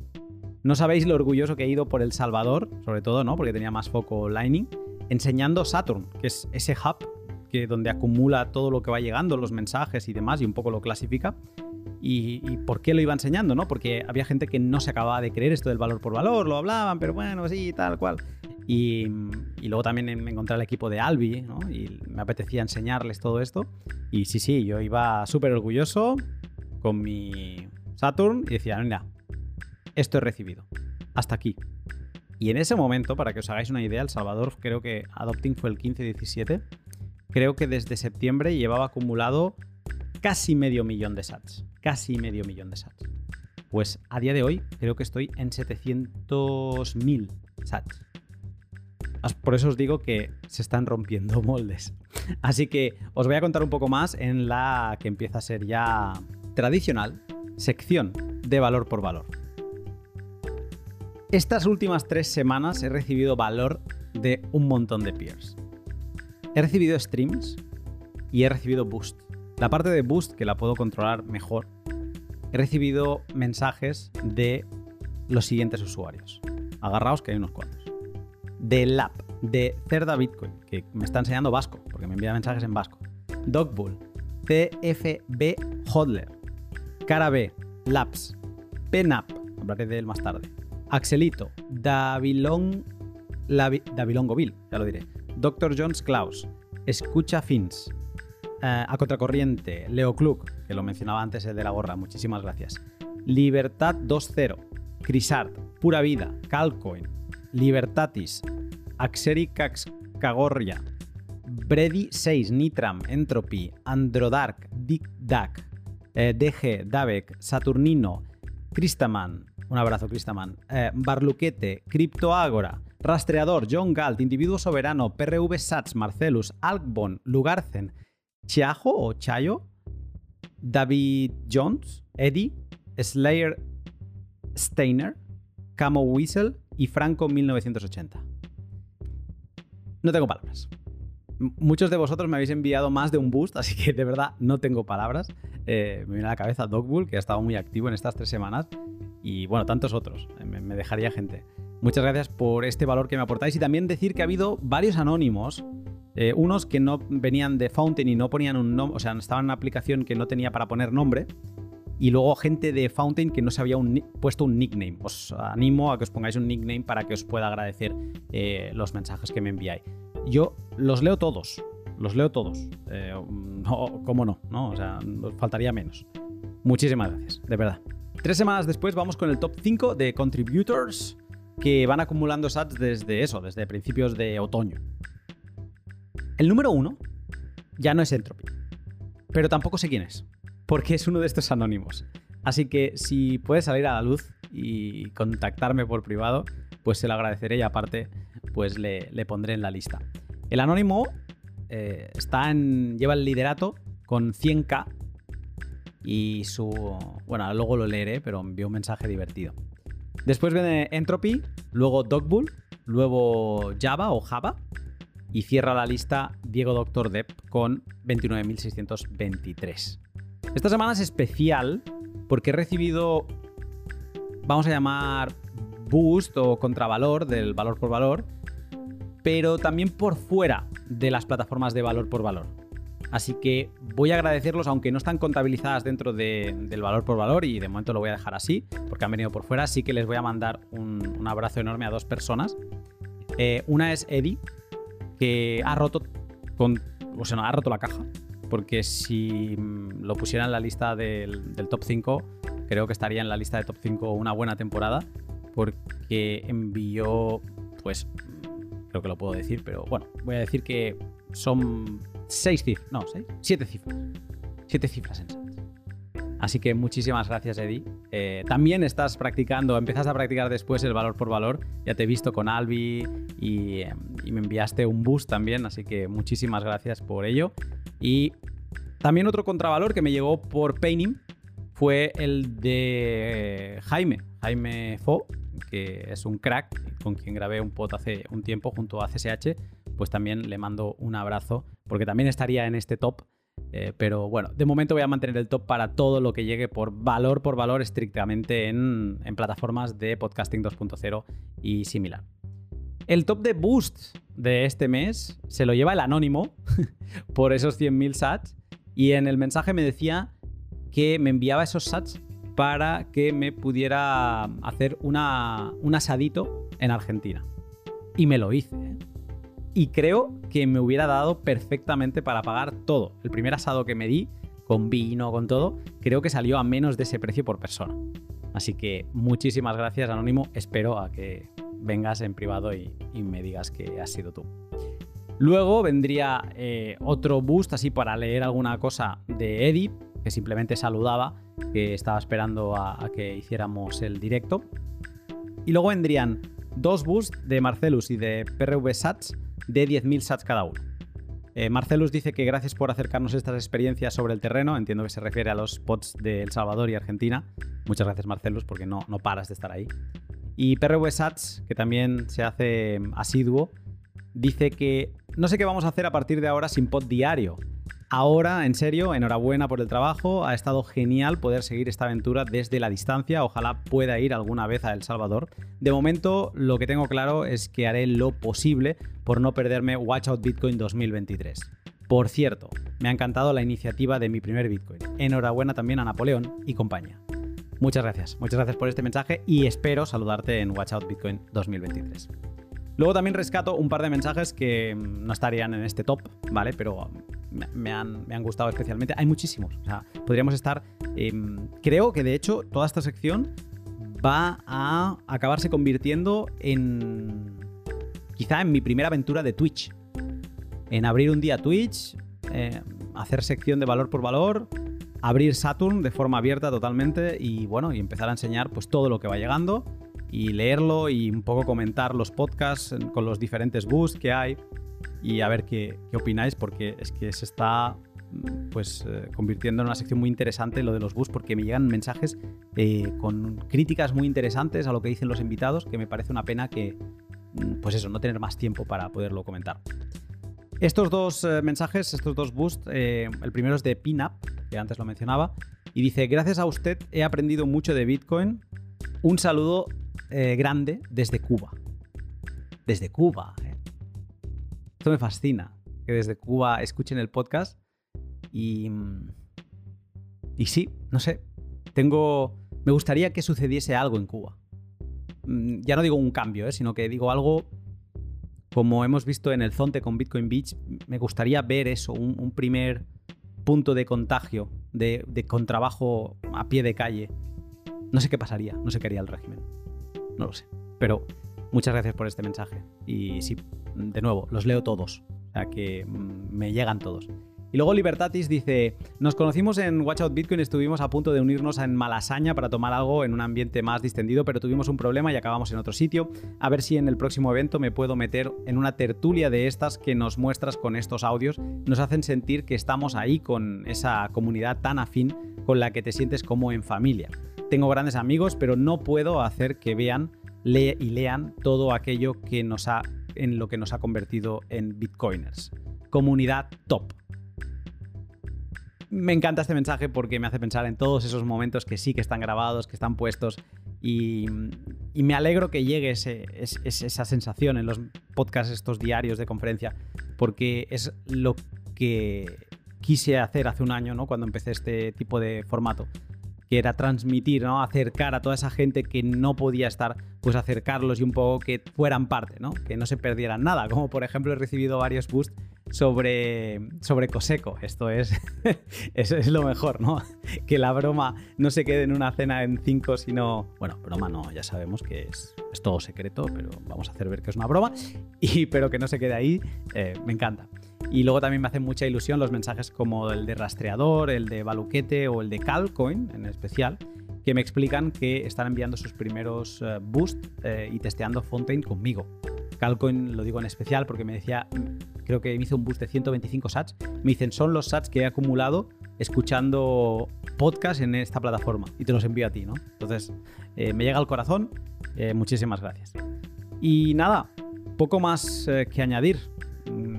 No sabéis lo orgulloso que he ido por El Salvador, sobre todo, ¿no? Porque tenía más foco Lightning, enseñando Saturn, que es ese hub que donde acumula todo lo que va llegando, los mensajes y demás, y un poco lo clasifica. Y, por qué lo iba enseñando, ¿no? Porque había gente que no se acababa de creer esto del valor por valor, lo hablaban, pero bueno, sí, tal cual. Y, luego también me encontré al equipo de Albi, ¿no? Y me apetecía enseñarles todo esto. Y sí, sí, yo iba súper orgulloso con mi Saturn y decía, mira, esto he recibido. Hasta aquí. Y en ese momento, para que os hagáis una idea, El Salvador creo que Adopting fue el 15-17. Creo que desde septiembre llevaba acumulado casi medio millón de sats. Casi medio millón de sats. Pues a día de hoy creo que estoy en 700.000 sats. Por eso os digo que se están rompiendo (laughs) moldes. Así que os voy a contar un poco más en la que empieza a ser ya tradicional sección de valor por valor. Estas últimas tres semanas he recibido valor de un montón de peers. He recibido streams y he recibido boost. La parte de boost, que la puedo controlar mejor, he recibido mensajes de los siguientes usuarios. Agarraos que hay unos cuantos. De Lab, de Cerda Bitcoin, que me está enseñando vasco, porque me envía mensajes en vasco. Dogbull, CFB Hodler, Cara B, Labs, Penap, hablaré de él más tarde. Axelito, Davilon, Davilongoville, ya lo diré. Dr. Jones Klaus, Escucha Fins, eh, A Contracorriente, Leo Klug, que lo mencionaba antes el de la gorra, muchísimas gracias. Libertad 2.0, Crisart, Pura Vida, Calcoin, Libertatis, Axericax Cagorria, Bredy 6, Nitram, Entropy, Androdark, Dick Duck, eh, DG, Davek, Saturnino, Cristaman, un abrazo Cristaman, eh, Barluquete, Criptoágora, Rastreador, John Galt, Individuo Soberano, PRV Sats, Marcelus, Alkbon, Lugarcen, Chiajo o Chayo, David Jones, Eddie, Slayer Steiner, Camo Whistle y Franco 1980. No tengo palabras. Muchos de vosotros me habéis enviado más de un boost, así que de verdad no tengo palabras. Eh, me viene a la cabeza Dogbull, que ha estado muy activo en estas tres semanas. Y bueno, tantos otros. Eh, me, dejaría gente. Muchas gracias por este valor que me aportáis. Y también decir que ha habido varios anónimos. Eh, unos que no venían de Fountain y no ponían un nombre, o sea, estaban en una aplicación que no tenía para poner nombre y luego gente de Fountain que no se había puesto un nickname. Os animo a que os pongáis un nickname para que os pueda agradecer eh, los mensajes que me enviáis. Yo los leo todos, los leo todos. Eh, no, ¿Cómo no? no? O sea, faltaría menos. Muchísimas gracias, de verdad. Tres semanas después vamos con el top 5 de contributors que van acumulando sats desde eso, desde principios de otoño. El número uno ya no es Entropy, pero tampoco sé quién es porque es uno de estos anónimos. Así que si puedes salir a la luz y contactarme por privado, pues se lo agradeceré y aparte, pues le, pondré en la lista. El anónimo eh, está en, lleva el liderato con 100k y su... Bueno, luego lo leeré, pero envió un mensaje divertido. Después viene Entropy, luego Dogbull, luego Java o Java y cierra la lista Diego Doctor Depp con 29.623. Esta semana es especial porque he recibido, vamos a llamar, boost o contravalor del valor por valor, pero también por fuera de las plataformas de valor por valor. Así que voy a agradecerlos, aunque no están contabilizadas dentro del valor por valor, y de momento lo voy a dejar así, porque han venido por fuera. Así que les voy a mandar un, abrazo enorme a dos personas. Eh, una es Eddie, que ha roto, con, o sea, ha roto la caja porque si mm, lo pusiera en la lista del, top 5, creo que estaría en la lista de top 5 una buena temporada, porque envió, pues, creo que lo puedo decir, pero bueno, voy a decir que son 6 cifras, no, 6, 7 cifras. 7 cifras en Así que muchísimas gracias, Eddie. Eh, también estás practicando, empiezas a practicar después el valor por valor. Ya te he visto con Albi y, y me enviaste un boost también, así que muchísimas gracias por ello. Y también otro contravalor que me llegó por Paynim fue el de Jaime, Jaime Fo, que es un crack con quien grabé un pod hace un tiempo junto a CSH, pues también le mando un abrazo porque también estaría en este top. Eh, pero bueno, de momento voy a mantener el top para todo lo que llegue por valor por valor estrictamente en, plataformas de podcasting 2.0 y similar. El top de boost de este mes se lo lleva el anónimo (laughs) por esos 100.000 sats y en el mensaje me decía que me enviaba esos sats para que me pudiera hacer una, un asadito en Argentina. Y me lo hice. ¿eh? Y creo que me hubiera dado perfectamente para pagar todo. El primer asado que me di, con vino, con todo, creo que salió a menos de ese precio por persona. Así que muchísimas gracias, Anónimo. Espero a que vengas en privado y, me digas que has sido tú. Luego vendría eh, otro boost así para leer alguna cosa de Eddie, que simplemente saludaba, que estaba esperando a, que hiciéramos el directo. Y luego vendrían dos boosts de Marcelus y de PRV Sats de 10.000 Sats cada uno. Eh, Marcelus dice que gracias por acercarnos estas experiencias sobre el terreno. Entiendo que se refiere a los pods de El Salvador y Argentina. Muchas gracias, Marcelus, porque no, no paras de estar ahí. Y PRV Sats, que también se hace asiduo, dice que no sé qué vamos a hacer a partir de ahora sin pod diario. Ahora, en serio, enhorabuena por el trabajo. Ha estado genial poder seguir esta aventura desde la distancia. Ojalá pueda ir alguna vez a El Salvador. De momento, lo que tengo claro es que haré lo posible por no perderme Watch Out Bitcoin 2023. Por cierto, me ha encantado la iniciativa de mi primer Bitcoin. Enhorabuena también a Napoleón y compañía. Muchas gracias, muchas gracias por este mensaje y espero saludarte en Watch Out Bitcoin 2023. Luego también rescato un par de mensajes que no estarían en este top, ¿vale? Pero me han, gustado especialmente. Hay muchísimos. O sea, podríamos estar. Em, creo que de hecho toda esta sección va a acabarse convirtiendo en. Quizá en mi primera aventura de Twitch. En abrir un día Twitch, eh, hacer sección de valor por valor, abrir Saturn de forma abierta totalmente y bueno, y empezar a enseñar pues todo lo que va llegando y leerlo y un poco comentar los podcasts con los diferentes boosts que hay y a ver qué, opináis porque es que se está mm, pues eh, convirtiendo en una sección muy interesante lo de los boosts porque me llegan mensajes eh, con críticas muy interesantes a lo que dicen los invitados que me parece una pena que mm, pues eso, no tener más tiempo para poderlo comentar. Estos dos eh, mensajes, estos dos boosts, el primero es de Pinup, que antes lo mencionaba, y dice, gracias a usted he aprendido mucho de Bitcoin. Un saludo eh, grande desde Cuba. Desde Cuba. ¿eh? Esto me fascina, que desde Cuba escuchen el podcast. Y, y sí, no sé, tengo... Me gustaría que sucediese algo en Cuba. Mm, ya no digo un cambio, ¿eh? sino que digo algo como hemos visto en el Zonte con Bitcoin Beach. Me gustaría ver eso, un, primer punto de contagio, de, de contrabajo a pie de calle. No sé qué pasaría, no sé qué haría el régimen no lo sé. Pero muchas gracias por este mensaje. Y sí, de nuevo, los leo todos. O sea que mm, me llegan todos. Y luego Libertatis dice, nos conocimos en Watch Out Bitcoin, estuvimos a punto de unirnos en Malasaña para tomar algo en un ambiente más distendido, pero tuvimos un problema y acabamos en otro sitio. A ver si en el próximo evento me puedo meter en una tertulia de estas que nos muestras con estos audios. Nos hacen sentir que estamos ahí con esa comunidad tan afín con la que te sientes como en familia. Tengo grandes amigos, pero no puedo hacer que vean y lean todo aquello que nos ha, en lo que nos ha convertido en Bitcoiners. Comunidad top. Me encanta este mensaje porque me hace pensar en todos esos momentos que sí que están grabados, que están puestos y, me alegro que llegue esa sensación en los podcasts estos diarios de conferencia porque es lo que quise hacer hace un año, ¿no? Cuando empecé este tipo de formato que era transmitir, ¿no? Acercar a toda esa gente que no podía estar, pues acercarlos y un poco que fueran parte, ¿no? Que no se perdieran nada. Como por ejemplo he recibido varios boosts sobre, sobre Coseco. Esto (laughs) es, es, lo mejor, ¿no? Que la broma no se quede en una cena en cinco, sino. Bueno, broma no, ya sabemos que es, es todo secreto, pero vamos a hacer ver que es una broma. Y, pero que no se quede ahí, eh, me encanta. Y luego también me hacen mucha ilusión los mensajes como el de rastreador, el de Baluquete o el de Calcoin en especial, que me explican que están enviando sus primeros uh, boosts eh, y testeando Fontaine conmigo. Calcoin lo digo en especial porque me decía, creo que me hizo un boost de 125 sats. Me dicen, son los sats que he acumulado escuchando podcast en esta plataforma y te los envío a ti, ¿no? Entonces, eh, me llega al corazón. muchísimas gracias. Y nada, poco más que añadir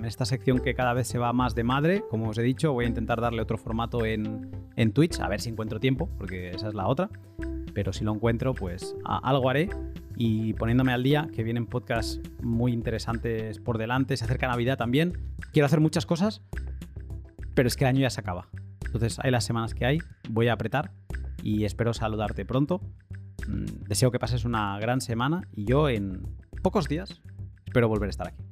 esta sección que cada vez se va más de madre, como os he dicho, voy a intentar darle otro formato en, en Twitch, a ver si encuentro tiempo, porque esa es la otra. Pero si lo encuentro, pues algo haré. Y poniéndome al día, que vienen podcasts muy interesantes por delante, se acerca Navidad también. Quiero hacer muchas cosas, pero es que el año ya se acaba. Entonces hay las semanas que hay, voy a apretar y espero saludarte pronto. Mm, deseo que pases una gran semana y yo en pocos días espero volver a estar aquí.